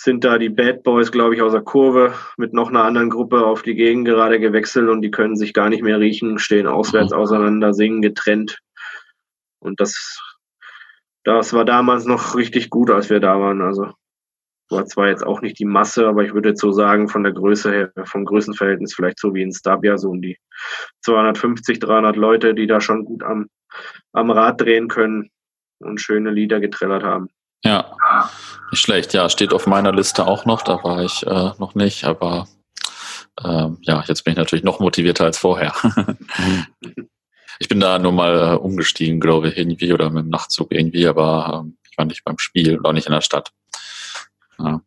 sind da die Bad Boys, glaube ich, aus der Kurve mit noch einer anderen Gruppe auf die Gegend gerade gewechselt und die können sich gar nicht mehr riechen, stehen auswärts mhm. auseinander, singen getrennt. Und das, das war damals noch richtig gut, als wir da waren. Also war zwar jetzt auch nicht die Masse, aber ich würde jetzt so sagen, von der Größe her, vom Größenverhältnis vielleicht so wie in Stabia, so um die 250, 300 Leute, die da schon gut am, am Rad drehen können und schöne Lieder getrellert haben. Ja, nicht schlecht. Ja, steht auf meiner Liste auch noch. Da war ich äh, noch nicht, aber ähm, ja, jetzt bin ich natürlich noch motivierter als vorher. [LAUGHS] ich bin da nur mal äh, umgestiegen, glaube ich, irgendwie oder mit dem Nachtzug irgendwie, aber ähm, ich war nicht beim Spiel und auch nicht in der Stadt. Ja.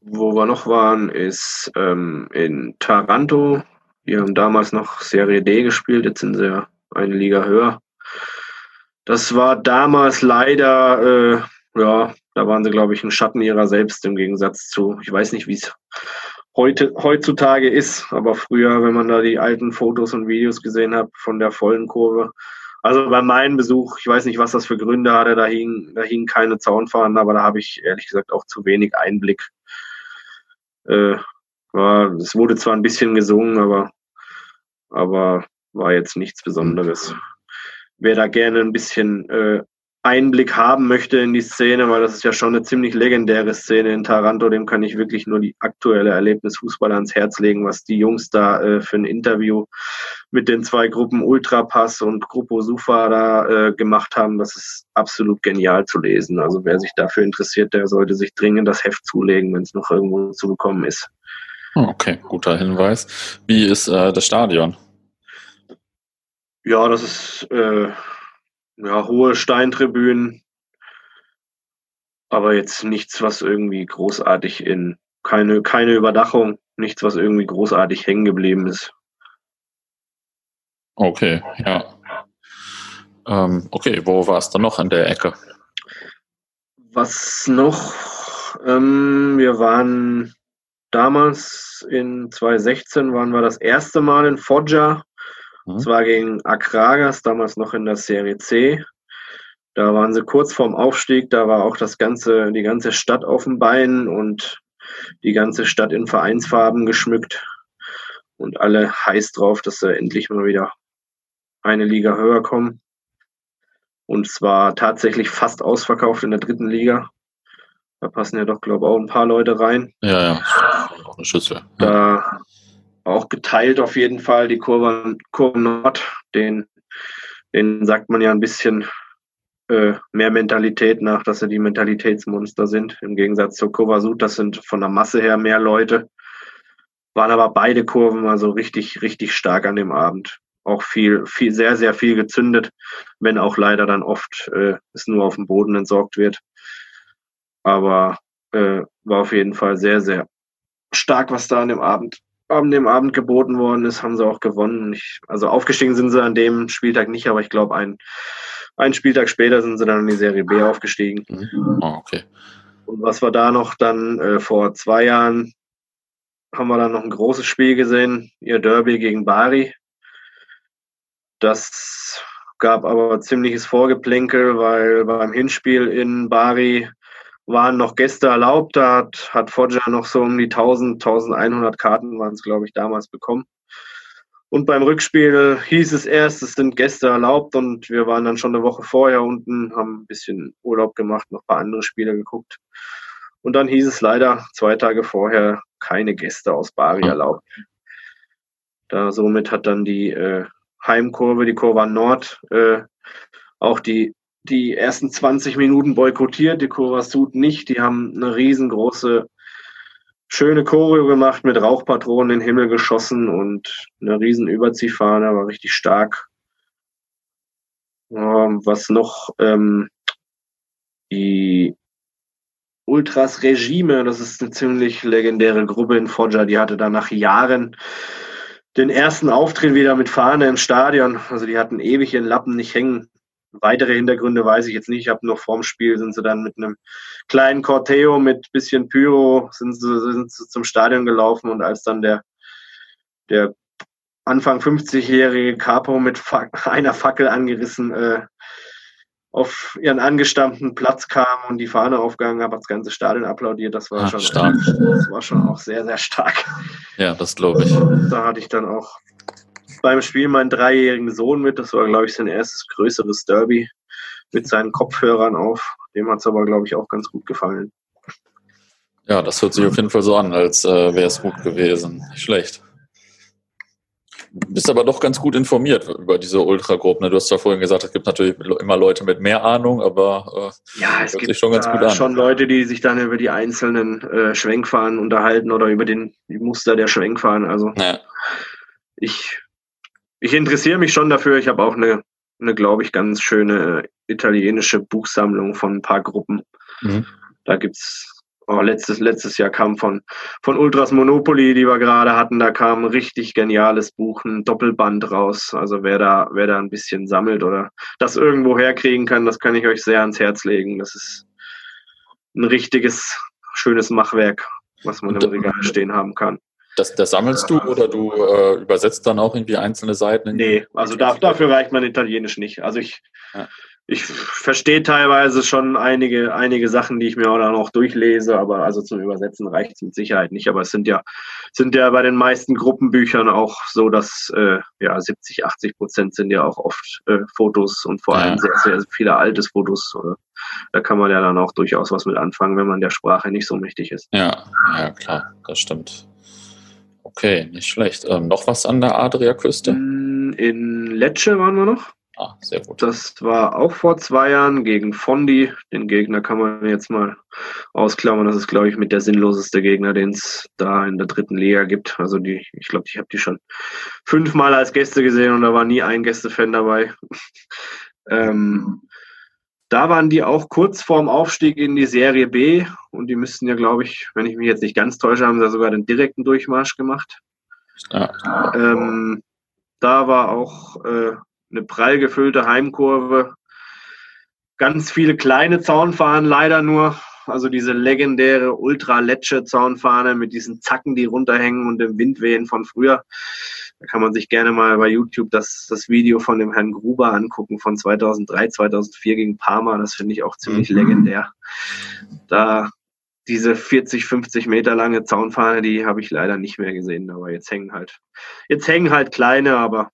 Wo wir noch waren, ist ähm, in Taranto. Wir haben damals noch Serie D gespielt, jetzt sind sie eine Liga höher. Das war damals leider, äh, ja, da waren sie, glaube ich, ein Schatten ihrer selbst im Gegensatz zu, ich weiß nicht, wie es heute, heutzutage ist, aber früher, wenn man da die alten Fotos und Videos gesehen hat von der vollen Kurve. Also bei meinem Besuch, ich weiß nicht, was das für Gründe hatte, da hingen, da hingen keine Zaunfahnen, aber da habe ich ehrlich gesagt auch zu wenig Einblick. Äh, war, es wurde zwar ein bisschen gesungen, aber, aber war jetzt nichts Besonderes wer da gerne ein bisschen äh, Einblick haben möchte in die Szene, weil das ist ja schon eine ziemlich legendäre Szene in Taranto, dem kann ich wirklich nur die aktuelle Erlebnis Fußball ans Herz legen, was die Jungs da äh, für ein Interview mit den zwei Gruppen Ultrapass und Gruppo Sufa da äh, gemacht haben. Das ist absolut genial zu lesen. Also wer sich dafür interessiert, der sollte sich dringend das Heft zulegen, wenn es noch irgendwo zu bekommen ist. Okay, guter Hinweis. Wie ist äh, das Stadion? Ja, das ist äh, ja, hohe Steintribünen, aber jetzt nichts, was irgendwie großartig in keine, keine Überdachung, nichts, was irgendwie großartig hängen geblieben ist. Okay, ja. Ähm, okay, wo war es dann noch an der Ecke? Was noch? Ähm, wir waren damals in 2016 waren wir das erste Mal in Foggia Mhm. Zwar gegen Akragas, damals noch in der Serie C. Da waren sie kurz vorm Aufstieg, da war auch das ganze, die ganze Stadt auf dem Bein und die ganze Stadt in Vereinsfarben geschmückt und alle heiß drauf, dass sie endlich mal wieder eine Liga höher kommen. Und zwar tatsächlich fast ausverkauft in der dritten Liga. Da passen ja doch, glaube ich, auch ein paar Leute rein. Ja, ja, auch eine Schüssel. Da auch geteilt auf jeden Fall, die Kurve, Kurve Nord. Den, den sagt man ja ein bisschen äh, mehr Mentalität nach, dass sie die Mentalitätsmonster sind. Im Gegensatz zur Kurva Sud, das sind von der Masse her mehr Leute. Waren aber beide Kurven also richtig, richtig stark an dem Abend. Auch viel, viel, sehr, sehr viel gezündet, wenn auch leider dann oft äh, es nur auf dem Boden entsorgt wird. Aber äh, war auf jeden Fall sehr, sehr stark, was da an dem Abend an dem Abend geboten worden ist, haben sie auch gewonnen. Ich, also aufgestiegen sind sie an dem Spieltag nicht, aber ich glaube, ein, ein Spieltag später sind sie dann in die Serie B aufgestiegen. Oh, okay. Und was war da noch dann äh, vor zwei Jahren, haben wir dann noch ein großes Spiel gesehen, ihr Derby gegen Bari. Das gab aber ziemliches Vorgeplänkel, weil beim Hinspiel in Bari waren noch Gäste erlaubt. Da hat, hat Foggia noch so um die 1000, 1100 Karten waren es, glaube ich, damals bekommen. Und beim Rückspiel hieß es erst, es sind Gäste erlaubt und wir waren dann schon eine Woche vorher unten, haben ein bisschen Urlaub gemacht, noch ein paar andere Spiele geguckt. Und dann hieß es leider zwei Tage vorher keine Gäste aus Bari erlaubt. Da somit hat dann die äh, Heimkurve, die Kurve Nord, äh, auch die die ersten 20 Minuten boykottiert, die Kurva Sud nicht. Die haben eine riesengroße, schöne Choreo gemacht, mit Rauchpatronen in den Himmel geschossen und eine riesen Überziehfahne, war richtig stark. Ähm, was noch, ähm, die Ultras Regime, das ist eine ziemlich legendäre Gruppe in Foggia, die hatte da nach Jahren den ersten Auftritt wieder mit Fahne im Stadion. Also die hatten ewig ihren Lappen nicht hängen. Weitere Hintergründe weiß ich jetzt nicht. Ich habe nur vorm Spiel sind sie dann mit einem kleinen Corteo mit bisschen Pyro sind sie, sind sie zum Stadion gelaufen und als dann der, der Anfang 50-jährige Capo mit [LAUGHS] einer Fackel angerissen äh, auf ihren angestammten Platz kamen und die Fahne aufgegangen hat das ganze Stadion applaudiert. Das war, ah, schon, stark. das war schon auch sehr, sehr stark. Ja, das glaube ich. Da hatte ich dann auch beim Spiel meinen dreijährigen Sohn mit. Das war, glaube ich, sein erstes größeres Derby mit seinen Kopfhörern auf. Dem hat es aber, glaube ich, auch ganz gut gefallen. Ja, das hört sich auf jeden Fall so an, als äh, wäre es gut gewesen. Schlecht bist aber doch ganz gut informiert über diese Ultragruppen. Ne? Du hast ja vorhin gesagt, es gibt natürlich immer Leute mit mehr Ahnung, aber äh, ja, es gibt schon ganz gut an. schon Leute, die sich dann über die einzelnen äh, Schwenkfahren unterhalten oder über den die Muster der Schwenkfahren. Also ja. ich, ich interessiere mich schon dafür. Ich habe auch eine, eine glaube ich, ganz schöne italienische Buchsammlung von ein paar Gruppen. Mhm. Da gibt's oh, letztes, letztes Jahr kam von, von Ultras Monopoly, die wir gerade hatten, da kam ein richtig geniales Buch, ein Doppelband raus. Also wer da, wer da ein bisschen sammelt oder das irgendwo herkriegen kann, das kann ich euch sehr ans Herz legen. Das ist ein richtiges, schönes Machwerk, was man im Regal stehen haben kann. Das, das sammelst du oder du äh, übersetzt dann auch irgendwie einzelne Seiten? Nee, also da, dafür reicht mein Italienisch nicht. Also ich, ja ich verstehe teilweise schon einige, einige Sachen, die ich mir auch dann noch durchlese, aber also zum Übersetzen reicht es mit Sicherheit nicht. Aber es sind ja, sind ja bei den meisten Gruppenbüchern auch so, dass äh, ja 70, 80 Prozent sind ja auch oft äh, Fotos und vor allem sehr, sehr viele altes Fotos. Oder, da kann man ja dann auch durchaus was mit anfangen, wenn man der Sprache nicht so mächtig ist. Ja, ja klar, das stimmt. Okay, nicht schlecht. Ähm, noch was an der Adriaküste? In Lecce waren wir noch. Ah, sehr gut. Das war auch vor zwei Jahren gegen Fondi. Den Gegner kann man jetzt mal ausklammern. Das ist, glaube ich, mit der sinnloseste Gegner, den es da in der dritten Liga gibt. Also die, ich glaube, ich habe die schon fünfmal als Gäste gesehen und da war nie ein Gästefan dabei. [LAUGHS] ähm, da waren die auch kurz vorm Aufstieg in die Serie B und die müssten ja, glaube ich, wenn ich mich jetzt nicht ganz täusche, haben sie sogar den direkten Durchmarsch gemacht. Ja. Ähm, da war auch äh, eine prall gefüllte Heimkurve. Ganz viele kleine Zaunfahnen leider nur. Also diese legendäre Ultra-Letsche-Zaunfahne mit diesen Zacken, die runterhängen und dem Windwehen von früher. Da kann man sich gerne mal bei YouTube das, das Video von dem Herrn Gruber angucken von 2003, 2004 gegen Parma. Das finde ich auch ziemlich mhm. legendär. Da diese 40, 50 Meter lange Zaunfahne, die habe ich leider nicht mehr gesehen. Aber jetzt hängen halt, jetzt hängen halt kleine, aber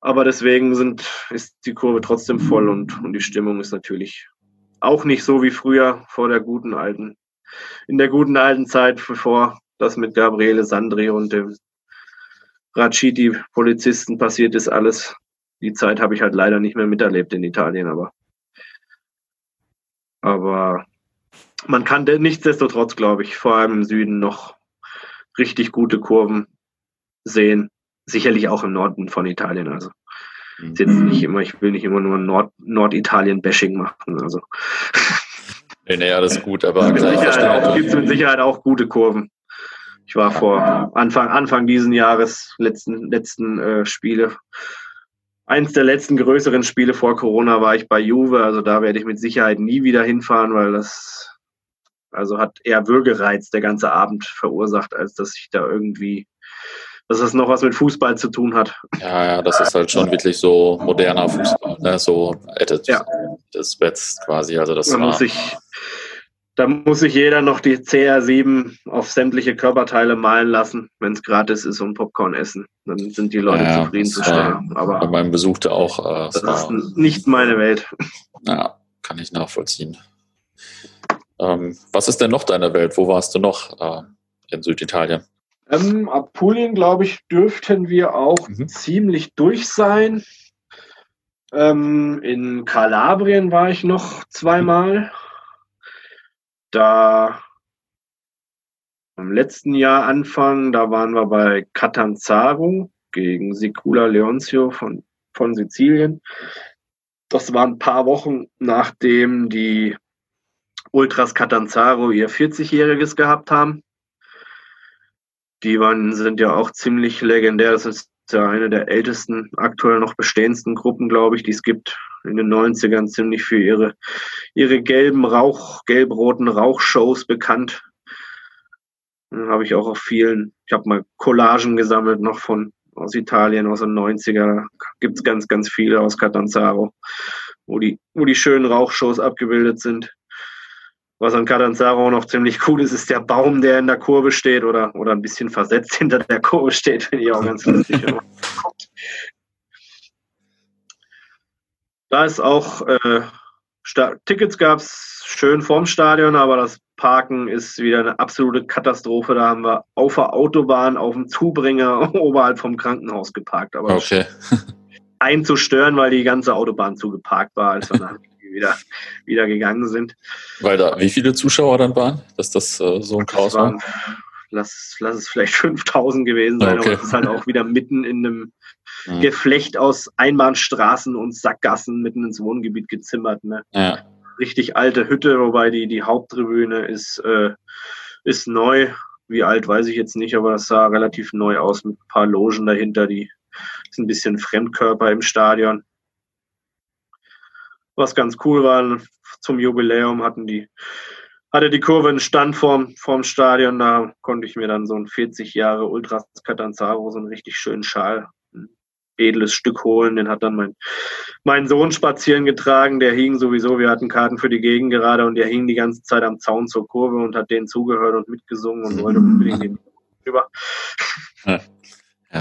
aber deswegen sind, ist die Kurve trotzdem voll und, und die Stimmung ist natürlich auch nicht so wie früher vor der guten alten, in der guten alten Zeit, bevor das mit Gabriele Sandri und dem Raciti-Polizisten passiert ist, alles. Die Zeit habe ich halt leider nicht mehr miterlebt in Italien, aber, aber man kann nichtsdestotrotz, glaube ich, vor allem im Süden noch richtig gute Kurven sehen sicherlich auch im Norden von Italien. Also ist jetzt nicht immer, ich will nicht immer nur Nord Norditalien-Bashing machen. Also. Nee, nee, alles gut, aber es gibt mit Sicherheit auch gute Kurven. Ich war vor Anfang, Anfang diesen Jahres, letzten, letzten äh, Spiele, eins der letzten größeren Spiele vor Corona war ich bei Juve, also da werde ich mit Sicherheit nie wieder hinfahren, weil das also hat eher Würgereiz der ganze Abend verursacht, als dass ich da irgendwie dass es noch was mit Fußball zu tun hat. Ja, ja, das ist halt schon wirklich so moderner Fußball, ne? so added ja. das Bets quasi. Also das da, muss ich, da muss sich jeder noch die CR7 auf sämtliche Körperteile malen lassen, wenn es gratis ist und Popcorn essen. Dann sind die Leute ja, zufriedenzustellen. Aber bei meinem Besuch da auch. Äh, das war, ist nicht meine Welt. Ja, kann ich nachvollziehen. Ähm, was ist denn noch deine Welt? Wo warst du noch äh, in Süditalien? Ähm, Apulien, glaube ich, dürften wir auch mhm. ziemlich durch sein. Ähm, in Kalabrien war ich noch zweimal. Da am letzten Jahr Anfang, da waren wir bei Catanzaro gegen Sicula Leoncio von, von Sizilien. Das war ein paar Wochen nachdem die Ultras Catanzaro ihr 40-jähriges gehabt haben. Die waren, sind ja auch ziemlich legendär. Das ist ja eine der ältesten, aktuell noch bestehendsten Gruppen, glaube ich, die es gibt. In den 90ern ziemlich für ihre, ihre gelben Rauch, gelb-roten Rauchshows bekannt. Habe ich auch auf vielen, ich habe mal Collagen gesammelt noch von aus Italien aus den 90er. Gibt es ganz, ganz viele aus Catanzaro. wo die, wo die schönen Rauchshows abgebildet sind. Was an Catanzaro noch ziemlich cool ist, ist der Baum, der in der Kurve steht oder, oder ein bisschen versetzt [LAUGHS] hinter der Kurve steht, finde ich auch ganz lustig. [LAUGHS] da ist auch, äh, Tickets gab es schön vorm Stadion, aber das Parken ist wieder eine absolute Katastrophe. Da haben wir auf der Autobahn, auf dem Zubringer [LAUGHS] oberhalb vom Krankenhaus geparkt. Aber okay. [LAUGHS] einzustören, weil die ganze Autobahn zugeparkt war, als wir dann [LAUGHS] wieder, wieder gegangen sind. Weil da wie viele Zuschauer dann waren, dass das äh, so ein Chaos war? Lass, lass es vielleicht 5000 gewesen sein, okay. aber es ist halt auch wieder mitten in einem ja. Geflecht aus Einbahnstraßen und Sackgassen mitten ins Wohngebiet gezimmert. Ne? Ja. Richtig alte Hütte, wobei die, die Haupttribüne ist, äh, ist neu. Wie alt weiß ich jetzt nicht, aber das sah relativ neu aus mit ein paar Logen dahinter, die ist ein bisschen Fremdkörper im Stadion. Was ganz cool war, zum Jubiläum hatten die, hatte die Kurve einen Stand vorm, vorm Stadion, da konnte ich mir dann so ein 40 Jahre Ultras Catanzaro, so einen richtig schönen Schal, edles Stück holen. Den hat dann mein, mein Sohn spazieren getragen, der hing sowieso, wir hatten Karten für die Gegend gerade und der hing die ganze Zeit am Zaun zur Kurve und hat denen zugehört und mitgesungen und wollte unbedingt den rüber. Ja.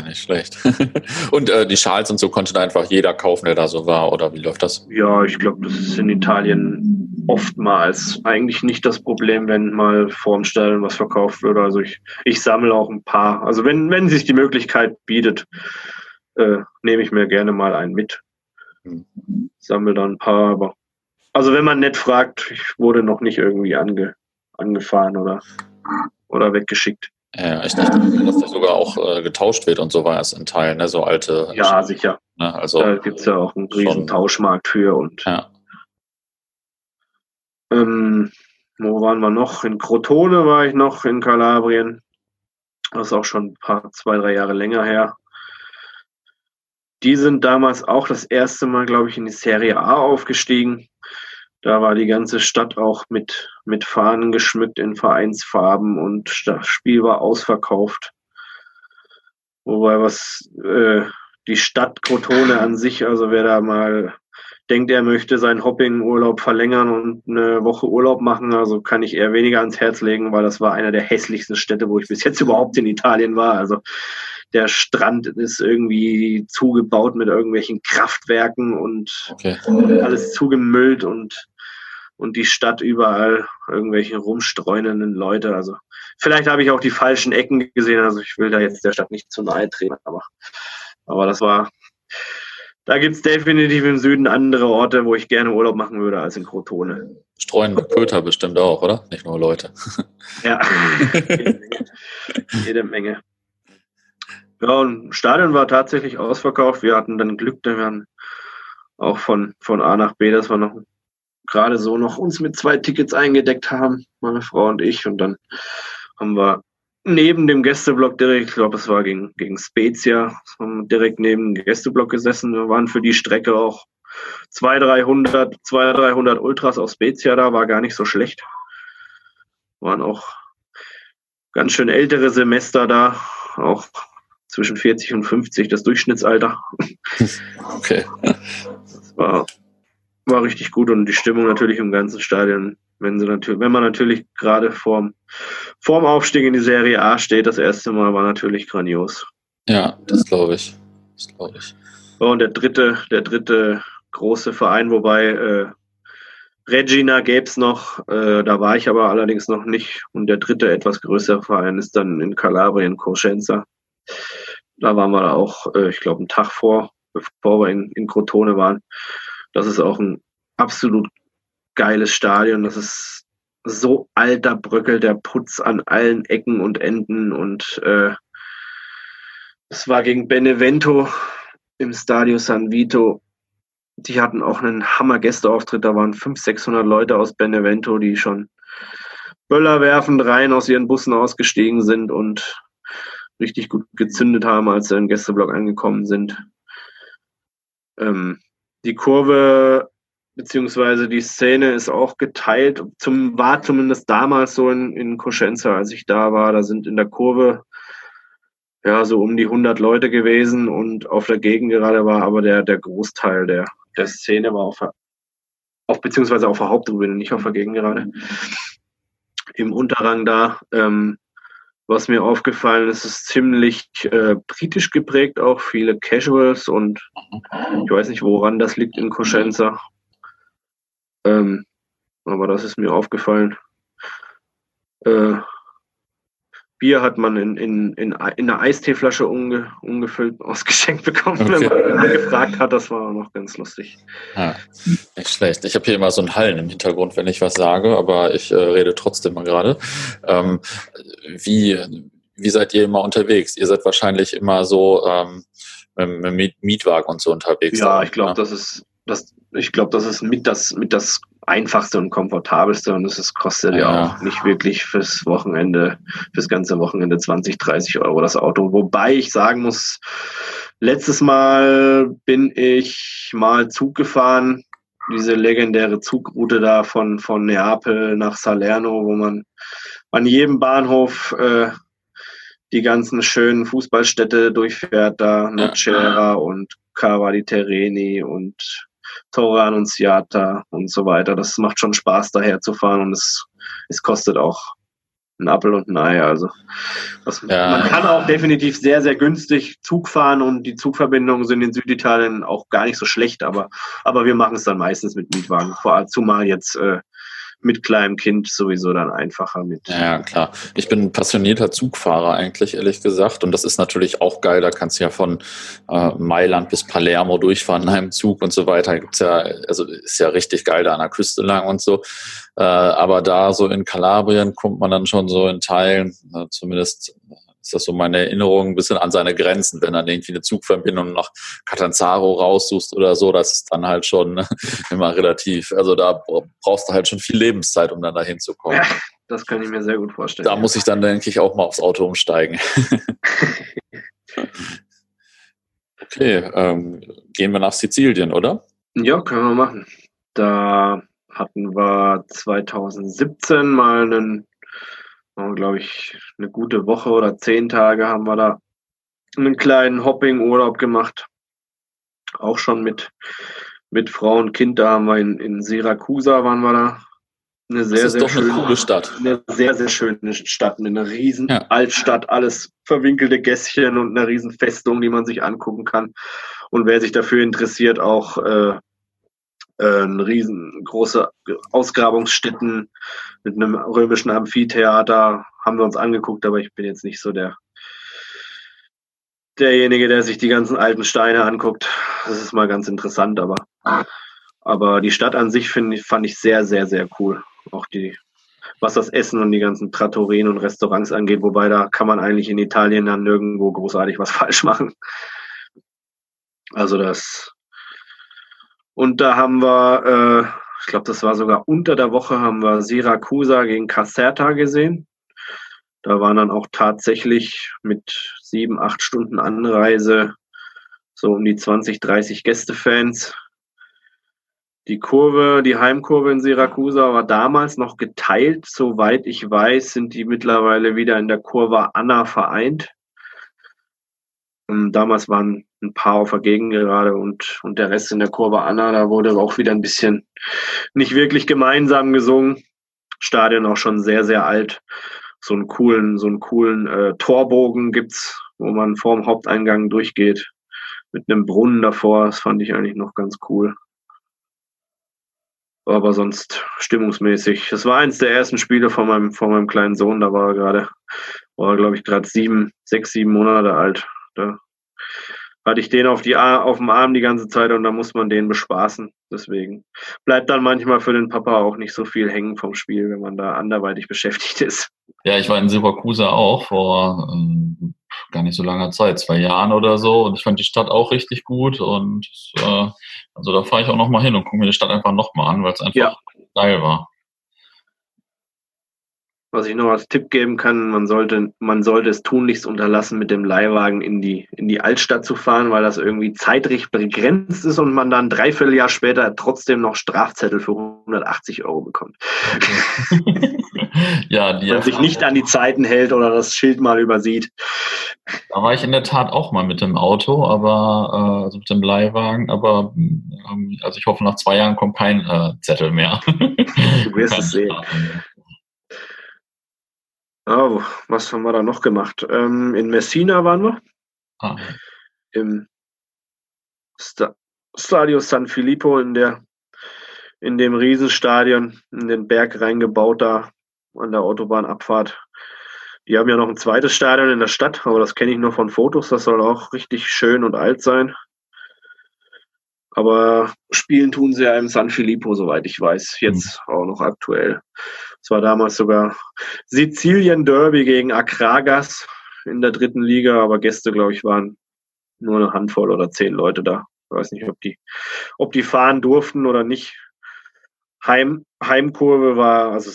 Nicht schlecht. [LAUGHS] und äh, die Schals und so konnte da einfach jeder kaufen, der da so war, oder wie läuft das? Ja, ich glaube, das ist in Italien oftmals eigentlich nicht das Problem, wenn mal vorm Stadion was verkauft wird. Also ich, ich sammle auch ein paar. Also wenn, wenn sich die Möglichkeit bietet, äh, nehme ich mir gerne mal einen mit. Hm. Sammle da ein paar, aber also wenn man nett fragt, ich wurde noch nicht irgendwie ange, angefahren oder, oder weggeschickt. Ja, ich dachte, dass der sogar auch äh, getauscht wird und so war es in Teilen, ne? so alte. Ja, sicher. Ne? Also da gibt es ja auch einen riesen schon, Tauschmarkt für und. Ja. Ähm, wo waren wir noch? In Crotone war ich noch, in Kalabrien. Das ist auch schon ein paar, zwei, drei Jahre länger her. Die sind damals auch das erste Mal, glaube ich, in die Serie A aufgestiegen. Da war die ganze Stadt auch mit, mit Fahnen geschmückt in Vereinsfarben und das Spiel war ausverkauft. Wobei was äh, die Stadt Crotone an sich, also wer da mal denkt, er möchte seinen Hopping-Urlaub verlängern und eine Woche Urlaub machen, also kann ich eher weniger ans Herz legen, weil das war einer der hässlichsten Städte, wo ich bis jetzt überhaupt in Italien war. Also der Strand ist irgendwie zugebaut mit irgendwelchen Kraftwerken und okay. alles zugemüllt und, und die Stadt überall irgendwelche rumstreunenden Leute. Also vielleicht habe ich auch die falschen Ecken gesehen. Also ich will da jetzt der Stadt nicht zu nahe treten, aber, aber das war, da gibt es definitiv im Süden andere Orte, wo ich gerne Urlaub machen würde als in Crotone. Streunende Köter bestimmt auch, oder? Nicht nur Leute. Ja, [LAUGHS] jede Menge. Jede Menge. Ja, und Stadion war tatsächlich ausverkauft. Wir hatten dann Glück, da wir auch von, von A nach B, dass wir noch gerade so noch uns mit zwei Tickets eingedeckt haben, meine Frau und ich. Und dann haben wir neben dem Gästeblock direkt, ich glaube, es war gegen, gegen Spezia, haben direkt neben dem Gästeblock gesessen. Wir waren für die Strecke auch 200, 300, 200, 300 Ultras aus Spezia da, war gar nicht so schlecht. Waren auch ganz schön ältere Semester da, auch zwischen 40 und 50 das Durchschnittsalter. [LAUGHS] Okay. Das war, war richtig gut und die Stimmung natürlich im ganzen Stadion. Wenn, sie natürlich, wenn man natürlich gerade vorm, vorm Aufstieg in die Serie A steht, das erste Mal war natürlich grandios. Ja, das glaube ich. Das glaube ich. Und der dritte, der dritte große Verein, wobei äh, Regina gäbe es noch, äh, da war ich aber allerdings noch nicht. Und der dritte etwas größere Verein ist dann in Kalabrien, Cosenza. Da waren wir auch, äh, ich glaube, einen Tag vor, bevor wir in, in Crotone waren. Das ist auch ein absolut geiles Stadion. Das ist so alter bröckelt der Putz an allen Ecken und Enden und äh, es war gegen Benevento im Stadio San Vito. Die hatten auch einen Hammer Gästeauftritt. Da waren 500, 600 Leute aus Benevento, die schon Böller werfend rein aus ihren Bussen ausgestiegen sind und richtig gut gezündet haben, als sie im Gästeblock angekommen sind. Ähm, die Kurve beziehungsweise die Szene ist auch geteilt. Zum, war zumindest damals so in, in Cosenza, als ich da war. Da sind in der Kurve ja so um die 100 Leute gewesen und auf der Gegend gerade war aber der, der Großteil der, der Szene war auf auf beziehungsweise auf der Haupttribüne, nicht auf der Gegengerade. Im Unterrang da, ähm, was mir aufgefallen ist, ist ziemlich äh, britisch geprägt, auch viele Casuals und ich weiß nicht, woran das liegt in Cosenza. Ähm, aber das ist mir aufgefallen. Äh, Bier hat man in, in, in, in einer Eisteeflasche unge, ungefüllt ausgeschenkt bekommen, okay. wenn man gefragt hat. Das war noch ganz lustig. Ja, nicht schlecht. Ich habe hier immer so einen Hallen im Hintergrund, wenn ich was sage, aber ich äh, rede trotzdem mal gerade. Ähm, wie, wie seid ihr immer unterwegs? Ihr seid wahrscheinlich immer so ähm, mit Mietwagen und so unterwegs. Ja, ich glaube, ne? das ist das, ich glaube, das ist mit das, mit das einfachste und komfortabelste und es kostet ja. ja. auch nicht wirklich fürs Wochenende, fürs ganze Wochenende 20, 30 Euro das Auto. Wobei ich sagen muss, letztes Mal bin ich mal Zug gefahren, diese legendäre Zugroute da von, von Neapel nach Salerno, wo man an jedem Bahnhof äh, die ganzen schönen Fußballstädte durchfährt, da Nocera ja. und Cava di Terreni und Torre Annunziata und so weiter. Das macht schon Spaß, daher zu fahren und es, es kostet auch ein Apfel und ein Ei. Also was, ja. man kann auch definitiv sehr, sehr günstig Zug fahren und die Zugverbindungen sind in Süditalien auch gar nicht so schlecht, aber, aber wir machen es dann meistens mit Mietwagen. Vor allem zumal jetzt äh, mit kleinem Kind sowieso dann einfacher mit. Ja, klar. Ich bin ein passionierter Zugfahrer eigentlich, ehrlich gesagt. Und das ist natürlich auch geil. Da kannst du ja von äh, Mailand bis Palermo durchfahren in einem Zug und so weiter. Gibt's ja, also ist ja richtig geil da an der Küste lang und so. Äh, aber da so in Kalabrien kommt man dann schon so in Teilen, äh, zumindest ist das so meine Erinnerung, ein bisschen an seine Grenzen, wenn dann irgendwie eine Zugverbindung nach Catanzaro raussuchst oder so, das ist dann halt schon ne, [LAUGHS] immer relativ, also da brauchst du halt schon viel Lebenszeit, um dann da hinzukommen. Ja, das kann ich mir sehr gut vorstellen. Da ja. muss ich dann, denke ich, auch mal aufs Auto umsteigen. [LAUGHS] okay, ähm, gehen wir nach Sizilien, oder? Ja, können wir machen. Da hatten wir 2017 mal einen glaube ich, eine gute Woche oder zehn Tage haben wir da einen kleinen Hopping-Urlaub gemacht. Auch schon mit, mit Frau und Kind. Da haben wir in, in Syracusa waren wir da. Eine sehr, das ist sehr doch schöne, eine coole Stadt. Eine sehr, sehr schöne Stadt. Eine riesen ja. Altstadt, alles verwinkelte Gässchen und eine riesen Festung, die man sich angucken kann. Und wer sich dafür interessiert, auch äh, äh, riesengroße Ausgrabungsstätten mit einem römischen Amphitheater haben wir uns angeguckt, aber ich bin jetzt nicht so der derjenige, der sich die ganzen alten Steine anguckt. Das ist mal ganz interessant, aber aber die Stadt an sich finde ich fand ich sehr sehr sehr cool. Auch die was das Essen und die ganzen Trattorien und Restaurants angeht, wobei da kann man eigentlich in Italien dann nirgendwo großartig was [LAUGHS] falsch machen. Also das und da haben wir, äh, ich glaube, das war sogar unter der Woche, haben wir Siracusa gegen Caserta gesehen. Da waren dann auch tatsächlich mit sieben, acht Stunden Anreise so um die 20, 30 Gästefans. Die Kurve, die Heimkurve in Siracusa war damals noch geteilt. Soweit ich weiß, sind die mittlerweile wieder in der Kurve Anna vereint. Und damals waren ein paar auf der Gegengerade und, und der Rest in der Kurve Anna. Da wurde auch wieder ein bisschen nicht wirklich gemeinsam gesungen. Stadion auch schon sehr, sehr alt. So einen coolen, so einen coolen äh, Torbogen gibt's, wo man vorm Haupteingang durchgeht. Mit einem Brunnen davor. Das fand ich eigentlich noch ganz cool. Aber sonst stimmungsmäßig. Das war eins der ersten Spiele von meinem, von meinem kleinen Sohn. Da war er gerade, war glaube ich gerade sieben, sechs, sieben Monate alt. Da hatte ich den auf, die, auf dem Arm die ganze Zeit und da muss man den bespaßen. Deswegen bleibt dann manchmal für den Papa auch nicht so viel hängen vom Spiel, wenn man da anderweitig [LAUGHS] beschäftigt ist. Ja, ich war in Silberkusa auch vor ähm, gar nicht so langer Zeit, zwei Jahren oder so. Und ich fand die Stadt auch richtig gut. Und äh, also da fahre ich auch nochmal hin und gucke mir die Stadt einfach nochmal an, weil es einfach ja. geil war. Was ich noch als Tipp geben kann, man sollte, man sollte es tunlichst unterlassen, mit dem Leihwagen in die, in die Altstadt zu fahren, weil das irgendwie zeitlich begrenzt ist und man dann dreiviertel Jahr später trotzdem noch Strafzettel für 180 Euro bekommt. Okay. [LAUGHS] ja, die man sich nicht an die Zeiten hält oder das Schild mal übersieht. Da war ich in der Tat auch mal mit dem Auto, aber äh, also mit dem Leihwagen, aber ähm, also ich hoffe, nach zwei Jahren kommt kein äh, Zettel mehr. Du wirst es sehen. Oh, was haben wir da noch gemacht? Ähm, in Messina waren wir. Ah. Im Sta Stadio San Filippo in der in dem Riesenstadion in den Berg reingebaut da an der Autobahnabfahrt. Die haben ja noch ein zweites Stadion in der Stadt, aber das kenne ich nur von Fotos. Das soll auch richtig schön und alt sein. Aber spielen tun sie ja im San Filippo, soweit ich weiß. Jetzt mhm. auch noch aktuell. Es war damals sogar Sizilien Derby gegen Akragas in der dritten Liga, aber Gäste, glaube ich, waren nur eine Handvoll oder zehn Leute da. Ich weiß nicht, ob die, ob die fahren durften oder nicht. Heim, Heimkurve war, also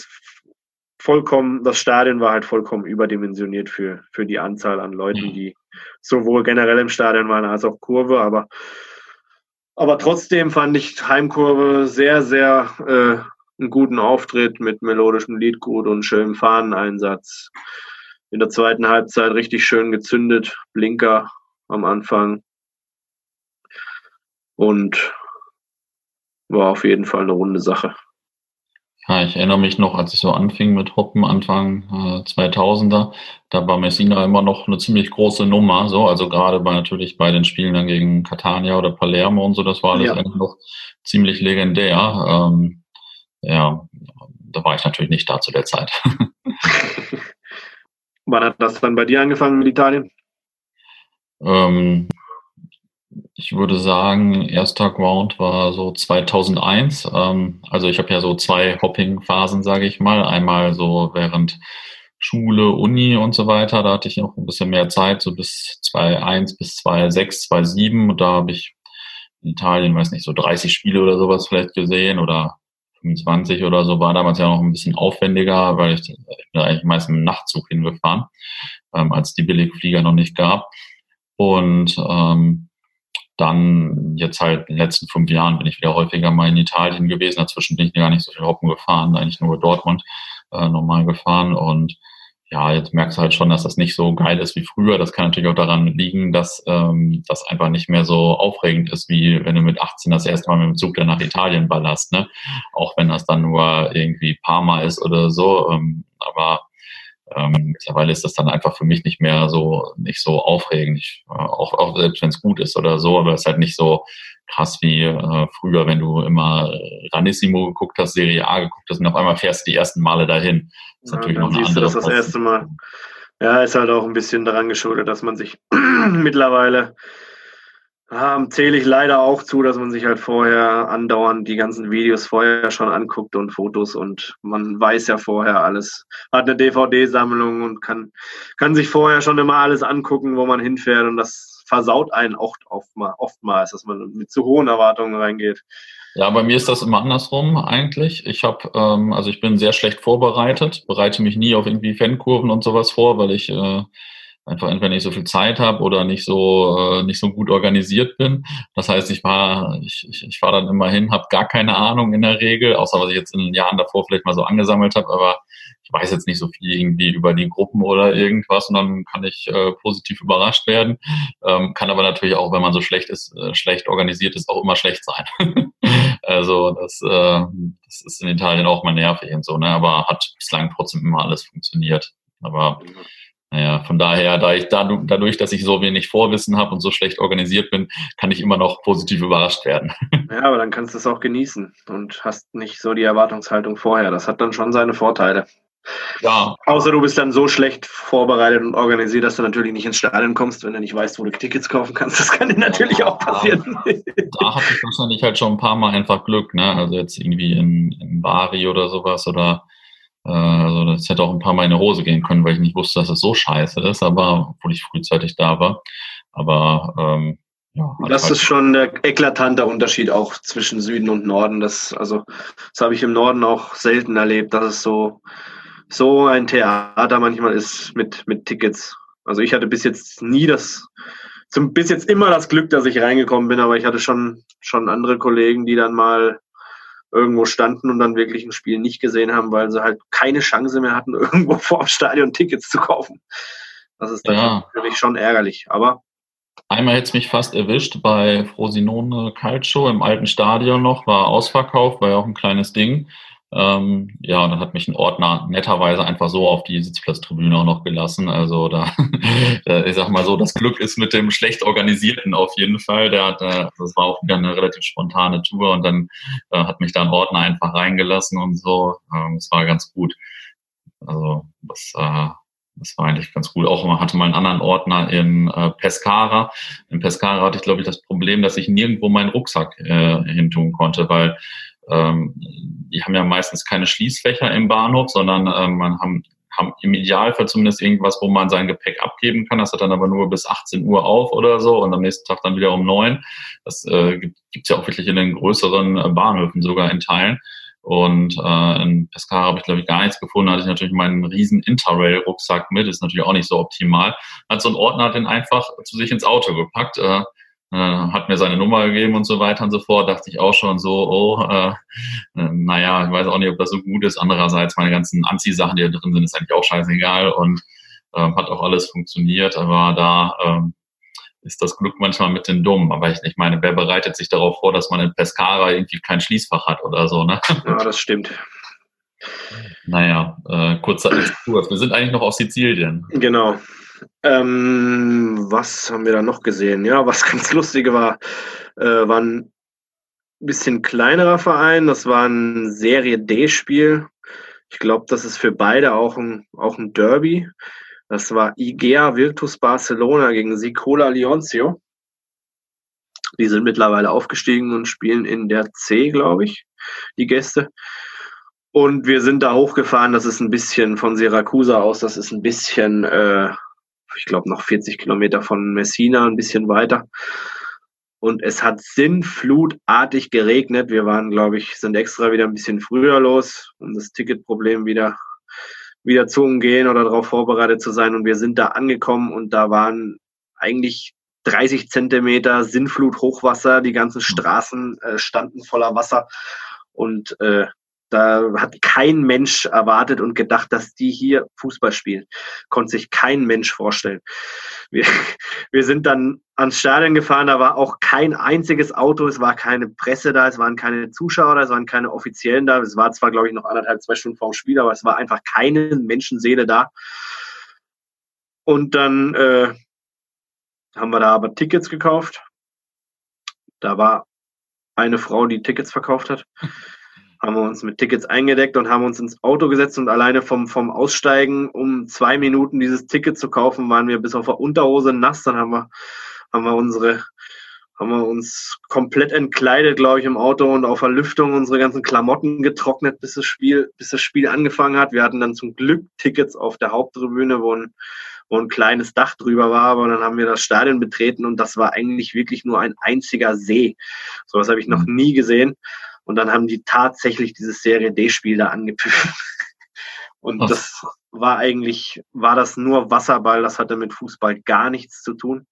vollkommen, das Stadion war halt vollkommen überdimensioniert für, für die Anzahl an Leuten, mhm. die sowohl generell im Stadion waren als auch Kurve, aber, aber trotzdem fand ich Heimkurve sehr, sehr äh, einen guten Auftritt mit melodischem Liedgut und schönem Fahneneinsatz. In der zweiten Halbzeit richtig schön gezündet, Blinker am Anfang. Und war auf jeden Fall eine runde Sache. Ja, ich erinnere mich noch, als ich so anfing mit Hoppen Anfang äh, 2000er, da war Messina immer noch eine ziemlich große Nummer, so, also gerade bei natürlich bei den Spielen dann gegen Catania oder Palermo und so, das war alles ja. eigentlich noch ziemlich legendär. Ähm, ja, da war ich natürlich nicht da zu der Zeit. [LAUGHS] Wann hat das dann bei dir angefangen mit Italien? Ähm, ich würde sagen, erster Ground war so 2001. Ähm, also ich habe ja so zwei Hopping-Phasen, sage ich mal. Einmal so während Schule, Uni und so weiter. Da hatte ich noch ein bisschen mehr Zeit, so bis 2001 bis 2006, 2007. Und da habe ich in Italien, weiß nicht, so 30 Spiele oder sowas vielleicht gesehen oder 25 oder so, war damals ja noch ein bisschen aufwendiger, weil ich, ich bin eigentlich meistens im Nachtzug hingefahren, ähm, als die Billigflieger noch nicht gab. Und ähm, dann jetzt halt in den letzten fünf Jahren bin ich wieder häufiger mal in Italien gewesen. Dazwischen bin ich gar nicht so viel Hoppen gefahren, eigentlich nur Dortmund äh, normal gefahren und ja, jetzt merkst du halt schon, dass das nicht so geil ist wie früher. Das kann natürlich auch daran liegen, dass ähm, das einfach nicht mehr so aufregend ist, wie wenn du mit 18 das erste Mal mit dem Zug dann nach Italien ballerst. Ne? Auch wenn das dann nur irgendwie Parma ist oder so. Ähm, aber ähm, mittlerweile ist das dann einfach für mich nicht mehr so nicht so aufregend. Ich, äh, auch, auch selbst wenn es gut ist oder so, aber es ist halt nicht so krass wie äh, früher, wenn du immer Ranissimo geguckt hast, Serie A geguckt hast und auf einmal fährst du die ersten Male dahin. Das ist ja, natürlich noch eine andere du das, das erste Mal. Ja, ist halt auch ein bisschen daran geschuldet, dass man sich [CLEARS THROAT] mittlerweile ähm, zähle ich leider auch zu, dass man sich halt vorher andauernd die ganzen Videos vorher schon anguckt und Fotos und man weiß ja vorher alles, hat eine DVD-Sammlung und kann, kann sich vorher schon immer alles angucken, wo man hinfährt und das versaut einen oft, oftmals, dass man mit zu hohen Erwartungen reingeht. Ja, bei mir ist das immer andersrum eigentlich. Ich habe, ähm, also ich bin sehr schlecht vorbereitet, bereite mich nie auf irgendwie Fankurven und sowas vor, weil ich äh, einfach entweder nicht so viel Zeit habe oder nicht so äh, nicht so gut organisiert bin. Das heißt, ich war ich, ich, ich war dann immer hin, habe gar keine Ahnung in der Regel, außer was ich jetzt in den Jahren davor vielleicht mal so angesammelt habe, aber ich weiß jetzt nicht so viel irgendwie über die Gruppen oder irgendwas und dann kann ich äh, positiv überrascht werden. Ähm, kann aber natürlich auch, wenn man so schlecht ist, äh, schlecht organisiert ist, auch immer schlecht sein. [LAUGHS] also das, äh, das ist in Italien auch mal nervig und so, ne? aber hat bislang trotzdem immer alles funktioniert. Aber naja, von daher, da ich dadurch, dass ich so wenig Vorwissen habe und so schlecht organisiert bin, kann ich immer noch positiv überrascht werden. [LAUGHS] Ja, aber dann kannst du es auch genießen und hast nicht so die Erwartungshaltung vorher. Das hat dann schon seine Vorteile. Ja. Außer du bist dann so schlecht vorbereitet und organisiert, dass du natürlich nicht ins Stadion kommst, wenn du nicht weißt, wo du Tickets kaufen kannst. Das kann dir natürlich ja, auch passieren. Da hatte ich wahrscheinlich halt schon ein paar Mal einfach Glück, ne? Also jetzt irgendwie in, in Bari oder sowas oder also das hätte auch ein paar Mal in die Hose gehen können, weil ich nicht wusste, dass es so scheiße ist, aber obwohl ich frühzeitig da war. Aber ähm, ja, das halt ist schon der eklatante Unterschied auch zwischen Süden und Norden. Das, also, das habe ich im Norden auch selten erlebt, dass es so, so ein Theater manchmal ist mit, mit Tickets. Also ich hatte bis jetzt nie das, zum, bis jetzt immer das Glück, dass ich reingekommen bin, aber ich hatte schon, schon andere Kollegen, die dann mal irgendwo standen und dann wirklich ein Spiel nicht gesehen haben, weil sie halt keine Chance mehr hatten, [LAUGHS] irgendwo vor dem Stadion Tickets zu kaufen. Das ist dann ja. natürlich schon ärgerlich, aber. Einmal hätte es mich fast erwischt bei Frosinone Calcio im alten Stadion noch, war ausverkauft, war ja auch ein kleines Ding. Ähm, ja, und dann hat mich ein Ordner netterweise einfach so auf die Sitzplatztribüne auch noch gelassen. Also da, [LAUGHS] ich sag mal so, das Glück ist mit dem schlecht organisierten auf jeden Fall. Der hat, äh, das war auch wieder eine relativ spontane Tour und dann äh, hat mich da ein Ordner einfach reingelassen und so. Ähm, das war ganz gut. Also das, äh, das war eigentlich ganz gut. Auch man hatte mal einen anderen Ordner in äh, Pescara. In Pescara hatte ich, glaube ich, das Problem, dass ich nirgendwo meinen Rucksack äh, hintun konnte, weil ähm, die haben ja meistens keine Schließfächer im Bahnhof, sondern ähm, man haben, haben im Idealfall zumindest irgendwas, wo man sein Gepäck abgeben kann. Das hat dann aber nur bis 18 Uhr auf oder so und am nächsten Tag dann wieder um neun. Das äh, gibt es ja auch wirklich in den größeren äh, Bahnhöfen sogar in Teilen. Und äh, in Pescara habe ich, glaube ich, gar nichts gefunden. Da hatte ich natürlich meinen riesen Interrail-Rucksack mit. Ist natürlich auch nicht so optimal. Hat so ein Ordner den einfach zu sich ins Auto gepackt. Äh, äh, hat mir seine Nummer gegeben und so weiter und so fort, dachte ich auch schon so, oh, äh, äh, naja, ich weiß auch nicht, ob das so gut ist. Andererseits, meine ganzen Anziehsachen, die da drin sind, ist eigentlich auch scheißegal und ähm, hat auch alles funktioniert, aber da ähm, ist das Glück manchmal mit den Dummen. Aber ich, ich meine, wer bereitet sich darauf vor, dass man in Pescara irgendwie kein Schließfach hat oder so, ne? Ja, das stimmt. Naja, äh, kurzer Exkurs. Wir sind eigentlich noch auf Sizilien. Genau. Ähm, was haben wir da noch gesehen? Ja, was [LAUGHS] ganz lustige war, äh, war ein bisschen kleinerer Verein. Das war ein Serie D-Spiel. Ich glaube, das ist für beide auch ein, auch ein Derby. Das war Igea Virtus Barcelona gegen Sicola Leoncio. Die sind mittlerweile aufgestiegen und spielen in der C, glaube ich, die Gäste. Und wir sind da hochgefahren. Das ist ein bisschen von Siracusa aus. Das ist ein bisschen äh, ich glaube, noch 40 Kilometer von Messina, ein bisschen weiter. Und es hat sinnflutartig geregnet. Wir waren, glaube ich, sind extra wieder ein bisschen früher los, um das Ticketproblem wieder, wieder zu umgehen oder darauf vorbereitet zu sein. Und wir sind da angekommen und da waren eigentlich 30 Zentimeter Sinnflut Hochwasser. Die ganzen Straßen äh, standen voller Wasser. Und äh, da hat kein Mensch erwartet und gedacht, dass die hier Fußball spielen. Konnte sich kein Mensch vorstellen. Wir, [LAUGHS] wir sind dann ans Stadion gefahren, da war auch kein einziges Auto, es war keine Presse da, es waren keine Zuschauer da, es waren keine Offiziellen da. Es war zwar, glaube ich, noch anderthalb, zwei Stunden vor dem Spiel, aber es war einfach keine Menschenseele da. Und dann äh, haben wir da aber Tickets gekauft. Da war eine Frau, die Tickets verkauft hat haben wir uns mit Tickets eingedeckt und haben uns ins Auto gesetzt und alleine vom, vom Aussteigen, um zwei Minuten dieses Ticket zu kaufen, waren wir bis auf der Unterhose nass. Dann haben wir, haben wir unsere, haben wir uns komplett entkleidet, glaube ich, im Auto und auf der Lüftung unsere ganzen Klamotten getrocknet, bis das Spiel, bis das Spiel angefangen hat. Wir hatten dann zum Glück Tickets auf der Haupttribüne, wo ein, wo ein kleines Dach drüber war, aber dann haben wir das Stadion betreten und das war eigentlich wirklich nur ein einziger See. Sowas habe ich noch mhm. nie gesehen. Und dann haben die tatsächlich dieses Serie D-Spiel da angepfiffen. [LAUGHS] Und Was? das war eigentlich, war das nur Wasserball, das hatte mit Fußball gar nichts zu tun.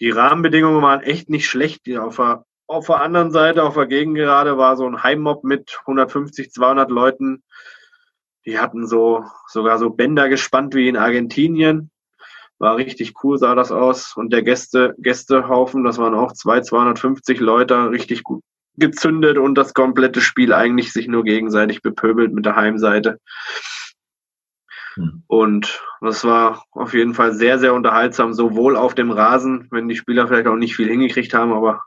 Die Rahmenbedingungen waren echt nicht schlecht. Auf der, auf der anderen Seite, auf der Gegengerade, war so ein Heimmob mit 150, 200 Leuten. Die hatten so, sogar so Bänder gespannt wie in Argentinien. War richtig cool, sah das aus. Und der Gäste, Gästehaufen, das waren auch zwei, 250 Leute, richtig gut, gezündet und das komplette Spiel eigentlich sich nur gegenseitig bepöbelt mit der Heimseite. Hm. Und das war auf jeden Fall sehr, sehr unterhaltsam, sowohl auf dem Rasen, wenn die Spieler vielleicht auch nicht viel hingekriegt haben, aber,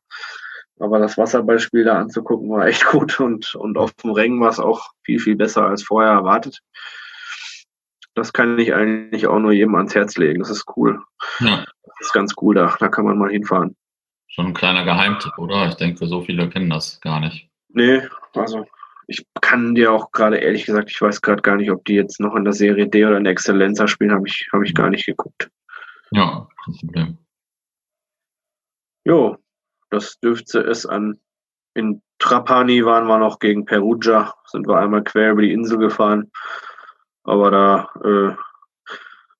aber das Wasserballspiel da anzugucken war echt [LAUGHS] gut und, und auf dem Rängen war es auch viel, viel besser als vorher erwartet. Das kann ich eigentlich auch nur jedem ans Herz legen. Das ist cool. Ja. Das ist ganz cool da. Da kann man mal hinfahren. Schon ein kleiner Geheimtipp, oder? Ich denke, so viele kennen das gar nicht. Nee, also ich kann dir auch gerade ehrlich gesagt, ich weiß gerade gar nicht, ob die jetzt noch in der Serie D oder in der Exzellenza spielen, habe ich, hab ich gar nicht geguckt. Ja, kein Problem. Jo, das dürfte es an. In Trapani waren wir noch gegen Perugia, sind wir einmal quer über die Insel gefahren. Aber da, äh,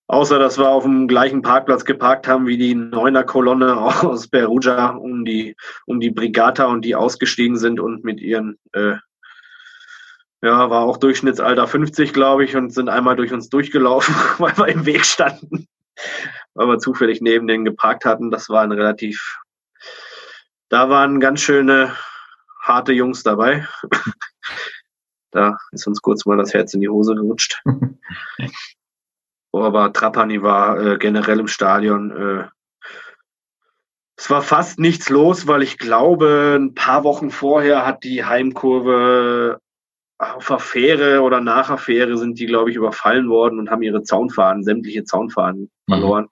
außer dass wir auf dem gleichen Parkplatz geparkt haben wie die Neuner-Kolonne aus Perugia um die, um die Brigata und die ausgestiegen sind und mit ihren, äh, ja, war auch Durchschnittsalter 50, glaube ich, und sind einmal durch uns durchgelaufen, [LAUGHS] weil wir im Weg standen, weil wir zufällig neben denen geparkt hatten. Das war ein relativ, da waren ganz schöne harte Jungs dabei. [LAUGHS] da ist uns kurz mal das Herz in die Hose gerutscht. [LAUGHS] Aber Trapani war äh, generell im Stadion. Äh, es war fast nichts los, weil ich glaube, ein paar Wochen vorher hat die Heimkurve auf der Fähre oder nach der Fähre sind die, glaube ich, überfallen worden und haben ihre Zaunfahnen, sämtliche Zaunfahnen mhm. verloren.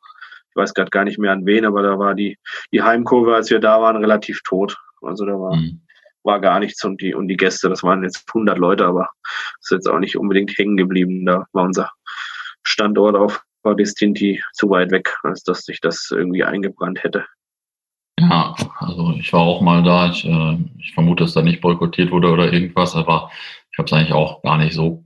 Ich weiß gerade gar nicht mehr an wen, aber da war die, die Heimkurve, als wir da waren, relativ tot. Also da war, mhm. war gar nichts und die, und die Gäste, das waren jetzt 100 Leute, aber ist jetzt auch nicht unbedingt hängen geblieben. Da war unser Standort auf Distinti zu weit weg, als dass sich das irgendwie eingebrannt hätte. Ja, also ich war auch mal da. Ich, äh, ich vermute, dass da nicht boykottiert wurde oder irgendwas, aber ich habe es eigentlich auch gar nicht so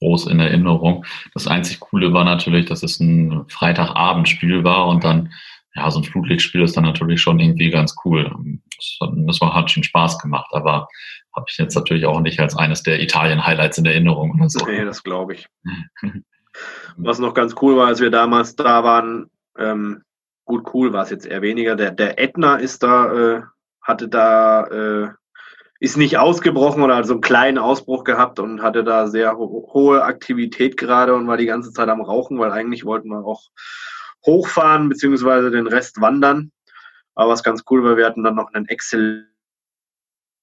groß in Erinnerung. Das einzig Coole war natürlich, dass es ein Freitagabendspiel war und dann, ja, so ein Flutlichtspiel ist dann natürlich schon irgendwie ganz cool. Das, das war, hat schon Spaß gemacht, aber habe ich jetzt natürlich auch nicht als eines der Italien-Highlights in Erinnerung oder so. Nee, das glaube ich. [LAUGHS] Was noch ganz cool war, als wir damals da waren, ähm, gut cool war es jetzt eher weniger. Der, der Ätna ist da, äh, hatte da, äh, ist nicht ausgebrochen oder hat so einen kleinen Ausbruch gehabt und hatte da sehr ho hohe Aktivität gerade und war die ganze Zeit am Rauchen, weil eigentlich wollten wir auch hochfahren beziehungsweise den Rest wandern. Aber was ganz cool war, wir hatten dann noch einen Excel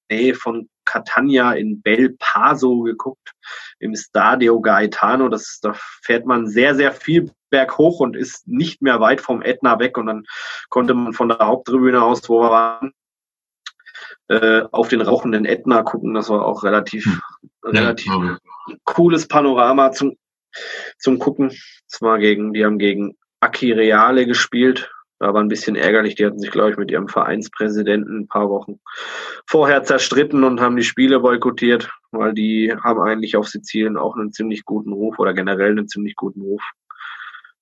Nähe von Catania in Bel Paso geguckt, im Stadio Gaetano. Das, da fährt man sehr, sehr viel berghoch und ist nicht mehr weit vom Ätna weg. Und dann konnte man von der Haupttribüne aus, wo wir waren, äh, auf den rauchenden Ätna gucken. Das war auch relativ, hm. relativ ja. cooles Panorama zum, zum Gucken. Das war gegen, die haben gegen Akireale gespielt. Da war ein bisschen ärgerlich. Die hatten sich, glaube ich, mit ihrem Vereinspräsidenten ein paar Wochen vorher zerstritten und haben die Spiele boykottiert, weil die haben eigentlich auf Sizilien auch einen ziemlich guten Ruf oder generell einen ziemlich guten Ruf.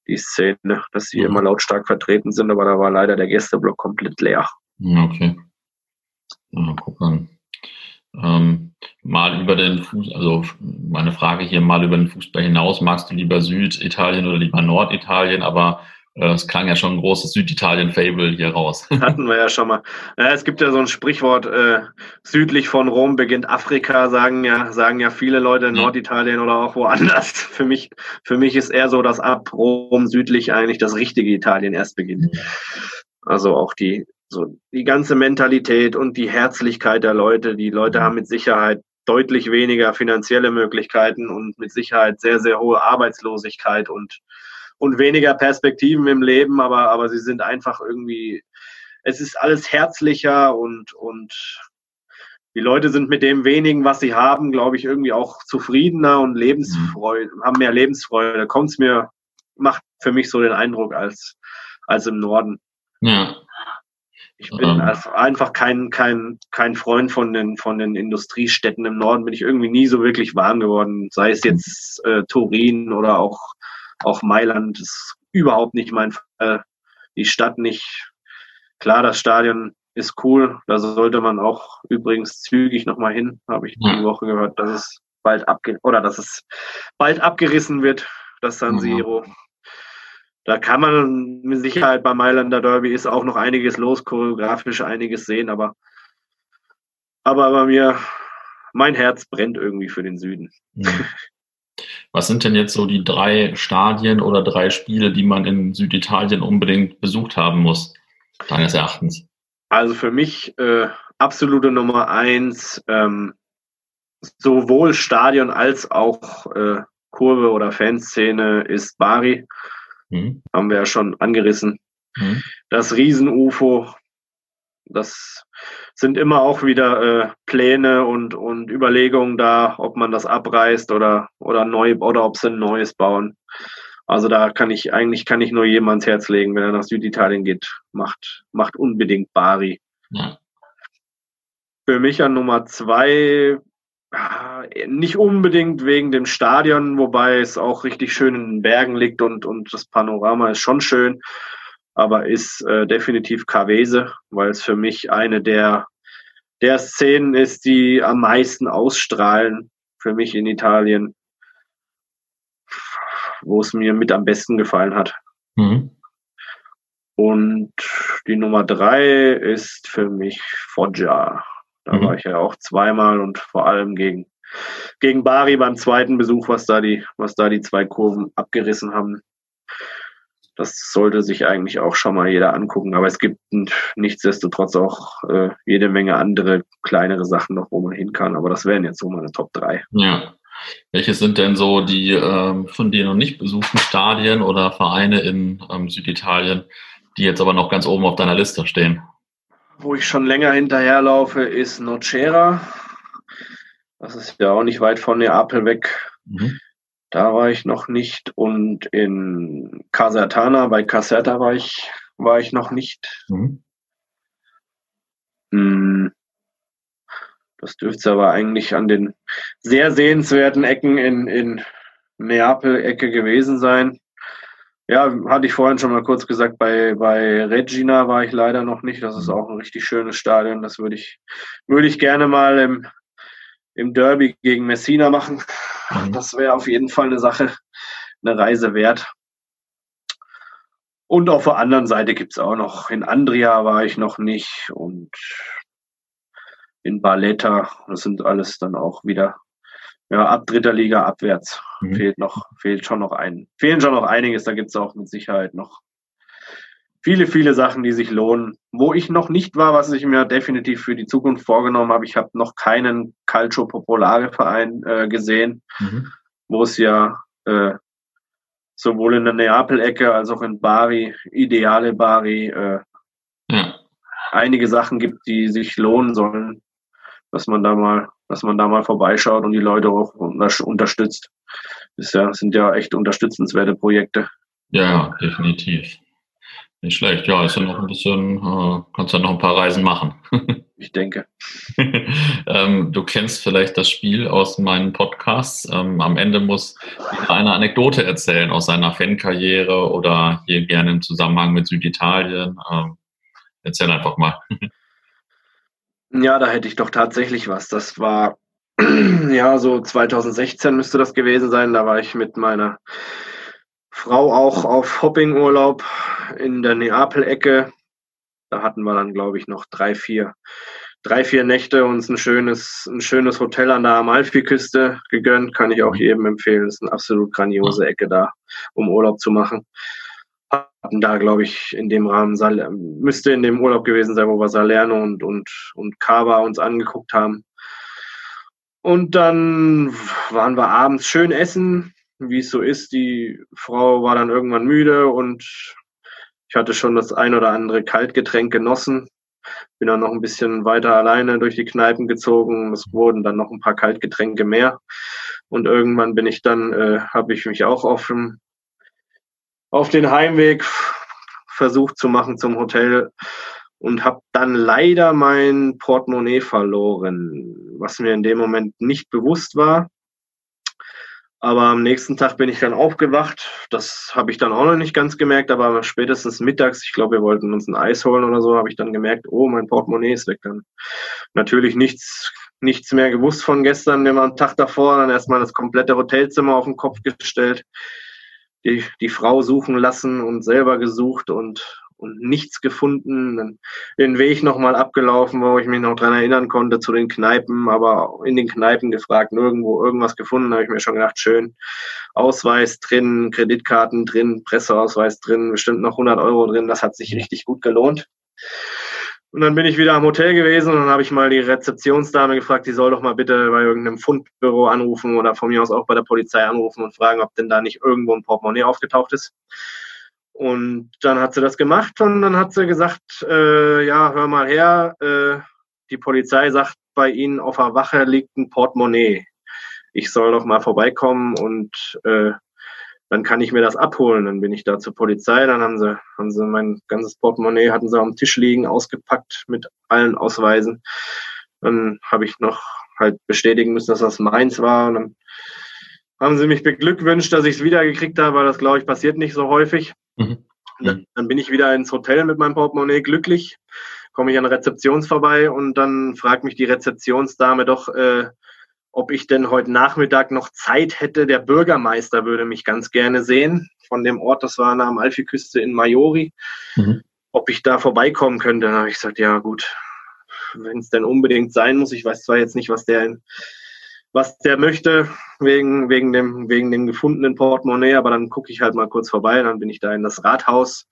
Die Szene, dass sie mhm. immer lautstark vertreten sind, aber da war leider der Gästeblock komplett leer. Okay. Ja, guck an. Ähm, mal über den Fuß, also meine Frage hier mal über den Fußball hinaus, magst du lieber Süditalien oder lieber Norditalien, aber es klang ja schon ein großes Süditalien-Fable hier raus. [LAUGHS] Hatten wir ja schon mal. Ja, es gibt ja so ein Sprichwort, äh, südlich von Rom beginnt Afrika, sagen ja, sagen ja viele Leute in Norditalien oder auch woanders. [LAUGHS] Für mich, für mich ist eher so, dass ab Rom südlich eigentlich das richtige Italien erst beginnt. Also auch die, so die ganze Mentalität und die Herzlichkeit der Leute. Die Leute haben mit Sicherheit deutlich weniger finanzielle Möglichkeiten und mit Sicherheit sehr, sehr hohe Arbeitslosigkeit und und weniger Perspektiven im Leben, aber, aber sie sind einfach irgendwie, es ist alles herzlicher und, und die Leute sind mit dem wenigen, was sie haben, glaube ich, irgendwie auch zufriedener und Lebensfreude, mhm. haben mehr Lebensfreude. Kommt es mir, macht für mich so den Eindruck als, als im Norden. Ja. Ich bin um. Ähm. also einfach kein, kein, kein Freund von den, von den Industriestädten im Norden, bin ich irgendwie nie so wirklich warm geworden. Sei es jetzt äh, Turin oder auch auch Mailand ist überhaupt nicht mein Fall. Die Stadt nicht. Klar, das Stadion ist cool. Da sollte man auch übrigens zügig nochmal hin, habe ich die Woche gehört, dass es bald abge oder dass es bald abgerissen wird, das San Siro. Mhm. Da kann man mit Sicherheit beim Mailander Derby ist auch noch einiges los, choreografisch einiges sehen, aber, aber bei mir, mein Herz brennt irgendwie für den Süden. Mhm. Was sind denn jetzt so die drei Stadien oder drei Spiele, die man in Süditalien unbedingt besucht haben muss, deines Erachtens? Also für mich äh, absolute Nummer eins, ähm, sowohl Stadion als auch äh, Kurve oder Fanszene ist Bari. Mhm. Haben wir ja schon angerissen. Mhm. Das Riesen-UFO, das sind immer auch wieder äh, Pläne und, und Überlegungen da, ob man das abreißt oder, oder neu oder ob sie ein neues bauen. Also da kann ich, eigentlich kann ich nur jedem ans Herz legen, wenn er nach Süditalien geht, macht, macht unbedingt Bari. Ja. Für mich an Nummer zwei nicht unbedingt wegen dem Stadion, wobei es auch richtig schön in den Bergen liegt und, und das Panorama ist schon schön, aber ist äh, definitiv Kavese, weil es für mich eine der, der Szenen ist, die am meisten ausstrahlen für mich in Italien, wo es mir mit am besten gefallen hat. Mhm. Und die Nummer drei ist für mich Foggia. Da mhm. war ich ja auch zweimal und vor allem gegen, gegen Bari beim zweiten Besuch, was da die, was da die zwei Kurven abgerissen haben. Das sollte sich eigentlich auch schon mal jeder angucken. Aber es gibt nichtsdestotrotz auch äh, jede Menge andere kleinere Sachen noch, wo man hin kann. Aber das wären jetzt so meine Top 3. Ja. Welche sind denn so die ähm, von dir noch nicht besuchten Stadien oder Vereine in ähm, Süditalien, die jetzt aber noch ganz oben auf deiner Liste stehen? Wo ich schon länger hinterherlaufe, ist Nocera. Das ist ja auch nicht weit von Neapel weg. Mhm. Da war ich noch nicht. Und in Casertana, bei Caserta war ich, war ich noch nicht. Mhm. Hm. Das dürfte aber eigentlich an den sehr sehenswerten Ecken in, in Neapel-Ecke gewesen sein. Ja, hatte ich vorhin schon mal kurz gesagt, bei, bei Regina war ich leider noch nicht. Das ist auch ein richtig schönes Stadion. Das würde ich, würde ich gerne mal im, im Derby gegen Messina machen. Mhm. Das wäre auf jeden Fall eine Sache, eine Reise wert. Und auf der anderen Seite gibt es auch noch, in Andria war ich noch nicht und in Barletta. Das sind alles dann auch wieder ja, ab dritter Liga abwärts mhm. fehlt noch, fehlt schon noch ein, fehlen schon noch einiges. Da gibt es auch mit Sicherheit noch viele, viele Sachen, die sich lohnen. Wo ich noch nicht war, was ich mir definitiv für die Zukunft vorgenommen habe, ich habe noch keinen Calcio Popolare Verein äh, gesehen, mhm. wo es ja äh, sowohl in der Neapel-Ecke als auch in Bari, ideale Bari, äh, ja. einige Sachen gibt, die sich lohnen sollen, dass man da mal dass man da mal vorbeischaut und die Leute auch unterstützt. Das, ja, sind ja echt unterstützenswerte Projekte. Ja, definitiv. Nicht schlecht. Ja, ist ja noch ein bisschen, äh, kannst ja noch ein paar Reisen machen. [LAUGHS] ich denke. ähm, du kennst vielleicht das Spiel aus meinen Podcasts. Ähm, am Ende muss jeder eine Anekdote erzählen aus seiner Fankarriere oder hier gerne im Zusammenhang mit Süditalien. Ähm, erzähl einfach mal. [LAUGHS] Ja, da hätte ich doch tatsächlich was. Das war, [CLEARS THROAT] ja, so 2016 müsste das gewesen sein. Da war ich mit meiner Frau auch auf Hoppingurlaub in der Neapel-Ecke. Da hatten wir dann, glaube ich, noch drei, vier, drei, vier Nächte uns ein schönes, ein schönes Hotel an der Amalfiküste gegönnt. Kann ich auch jedem empfehlen. Das ist eine absolut grandiose Ecke da, um Urlaub zu machen hatten da, glaube ich, in dem Rahmen, müsste in dem Urlaub gewesen sein, wo wir Salerno und, und, und Cava uns angeguckt haben. Und dann waren wir abends schön essen, wie es so ist. Die Frau war dann irgendwann müde und ich hatte schon das ein oder andere Kaltgetränk genossen. Bin dann noch ein bisschen weiter alleine durch die Kneipen gezogen. Es wurden dann noch ein paar Kaltgetränke mehr. Und irgendwann bin ich dann, äh, habe ich mich auch auf dem auf den Heimweg versucht zu machen zum Hotel und habe dann leider mein Portemonnaie verloren, was mir in dem Moment nicht bewusst war. Aber am nächsten Tag bin ich dann aufgewacht. Das habe ich dann auch noch nicht ganz gemerkt, aber spätestens mittags, ich glaube, wir wollten uns ein Eis holen oder so, habe ich dann gemerkt, oh, mein Portemonnaie ist weg. Dann natürlich nichts, nichts mehr gewusst von gestern, dem am Tag davor, dann erstmal das komplette Hotelzimmer auf den Kopf gestellt die, die Frau suchen lassen und selber gesucht und, und nichts gefunden. Dann den Weg nochmal abgelaufen, wo ich mich noch dran erinnern konnte zu den Kneipen, aber in den Kneipen gefragt, nirgendwo irgendwas gefunden, habe ich mir schon gedacht, schön. Ausweis drin, Kreditkarten drin, Presseausweis drin, bestimmt noch 100 Euro drin, das hat sich richtig gut gelohnt. Und dann bin ich wieder am Hotel gewesen und dann habe ich mal die Rezeptionsdame gefragt, die soll doch mal bitte bei irgendeinem Fundbüro anrufen oder von mir aus auch bei der Polizei anrufen und fragen, ob denn da nicht irgendwo ein Portemonnaie aufgetaucht ist. Und dann hat sie das gemacht und dann hat sie gesagt, äh, ja, hör mal her, äh, die Polizei sagt, bei Ihnen auf der Wache liegt ein Portemonnaie. Ich soll doch mal vorbeikommen und äh, dann kann ich mir das abholen. Dann bin ich da zur Polizei, dann haben sie, haben sie mein ganzes Portemonnaie hatten sie am Tisch liegen, ausgepackt mit allen Ausweisen. Dann habe ich noch halt bestätigen müssen, dass das meins war. Und dann haben sie mich beglückwünscht, dass ich es wiedergekriegt habe, weil das, glaube ich, passiert nicht so häufig. Mhm. Dann, dann, bin ich wieder ins Hotel mit meinem Portemonnaie glücklich, komme ich an der Rezeption vorbei und dann fragt mich die Rezeptionsdame doch, äh, ob ich denn heute Nachmittag noch Zeit hätte. Der Bürgermeister würde mich ganz gerne sehen von dem Ort, das war nach der Amalfiküste in Majori, mhm. ob ich da vorbeikommen könnte. Dann habe ich gesagt, ja gut, wenn es denn unbedingt sein muss. Ich weiß zwar jetzt nicht, was der in was der möchte, wegen, wegen, dem, wegen dem gefundenen Portemonnaie, aber dann gucke ich halt mal kurz vorbei, dann bin ich da in das Rathaus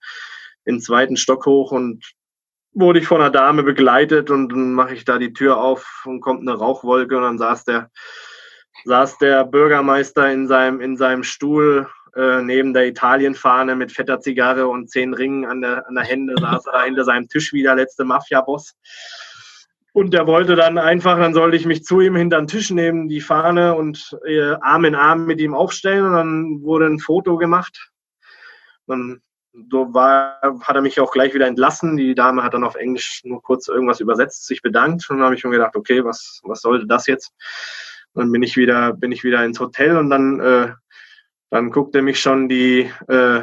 im zweiten Stock hoch und wurde ich von einer Dame begleitet und dann mache ich da die Tür auf und kommt eine Rauchwolke und dann saß der, saß der Bürgermeister in seinem, in seinem Stuhl äh, neben der Italienfahne mit fetter Zigarre und zehn Ringen an der, an der Hände, saß er da hinter seinem Tisch wie der letzte Mafia-Boss. Und der wollte dann einfach, dann sollte ich mich zu ihm hinter den Tisch nehmen, die Fahne und äh, Arm in Arm mit ihm aufstellen. Und dann wurde ein Foto gemacht. Dann so war, hat er mich auch gleich wieder entlassen. Die Dame hat dann auf Englisch nur kurz irgendwas übersetzt, sich bedankt. Und dann habe ich mir gedacht, okay, was, was sollte das jetzt? Dann bin ich wieder, bin ich wieder ins Hotel und dann, äh, dann guckte mich schon die, äh,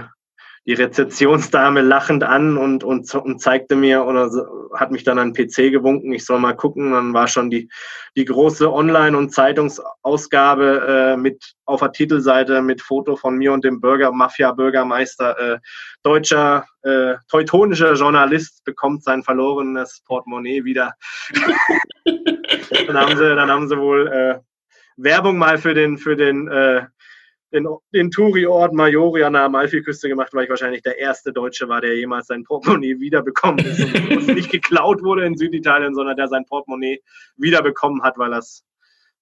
die Rezeptionsdame lachend an und, und, und zeigte mir oder hat mich dann an den PC gewunken, ich soll mal gucken. Dann war schon die, die große Online- und Zeitungsausgabe äh, mit auf der Titelseite mit Foto von mir und dem Bürger, Mafia-Bürgermeister, äh, deutscher, äh, teutonischer Journalist bekommt sein verlorenes Portemonnaie wieder. [LAUGHS] dann haben sie, dann haben sie wohl äh, Werbung mal für den, für den äh, den, den Touri-Ort Majori an der Amalfiküste gemacht, weil ich wahrscheinlich der erste Deutsche war, der jemals sein Portemonnaie wiederbekommen ist und nicht geklaut wurde in Süditalien, sondern der sein Portemonnaie wiederbekommen hat, weil das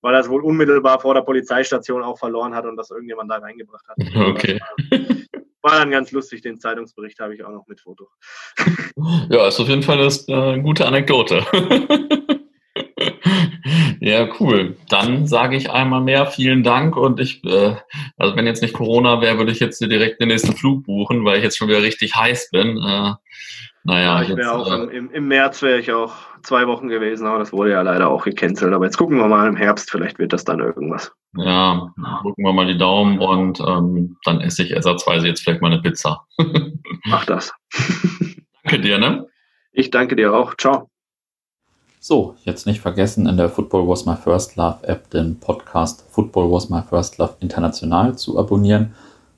weil er es wohl unmittelbar vor der Polizeistation auch verloren hat und das irgendjemand da reingebracht hat. [LAUGHS] Okay. War dann ganz lustig, den Zeitungsbericht habe ich auch noch mit Foto. Ja, ist auf jeden Fall eine äh, gute Anekdote. [LAUGHS] Ja, cool. Dann sage ich einmal mehr vielen Dank und ich, äh, also wenn jetzt nicht Corona wäre, würde ich jetzt direkt den nächsten Flug buchen, weil ich jetzt schon wieder richtig heiß bin. Äh, naja, ja, ich wäre auch äh, im, im März wäre ich auch zwei Wochen gewesen, aber das wurde ja leider auch gecancelt. Aber jetzt gucken wir mal im Herbst, vielleicht wird das dann irgendwas. Ja, drücken wir mal die Daumen und ähm, dann esse ich ersatzweise jetzt vielleicht mal eine Pizza. [LAUGHS] Mach das. danke dir, ne? Ich danke dir auch. Ciao. So, jetzt nicht vergessen, in der Football Was My First Love App den Podcast Football Was My First Love International zu abonnieren.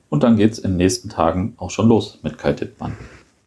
Und dann geht's in den nächsten Tagen auch schon los mit Kai Tittmann.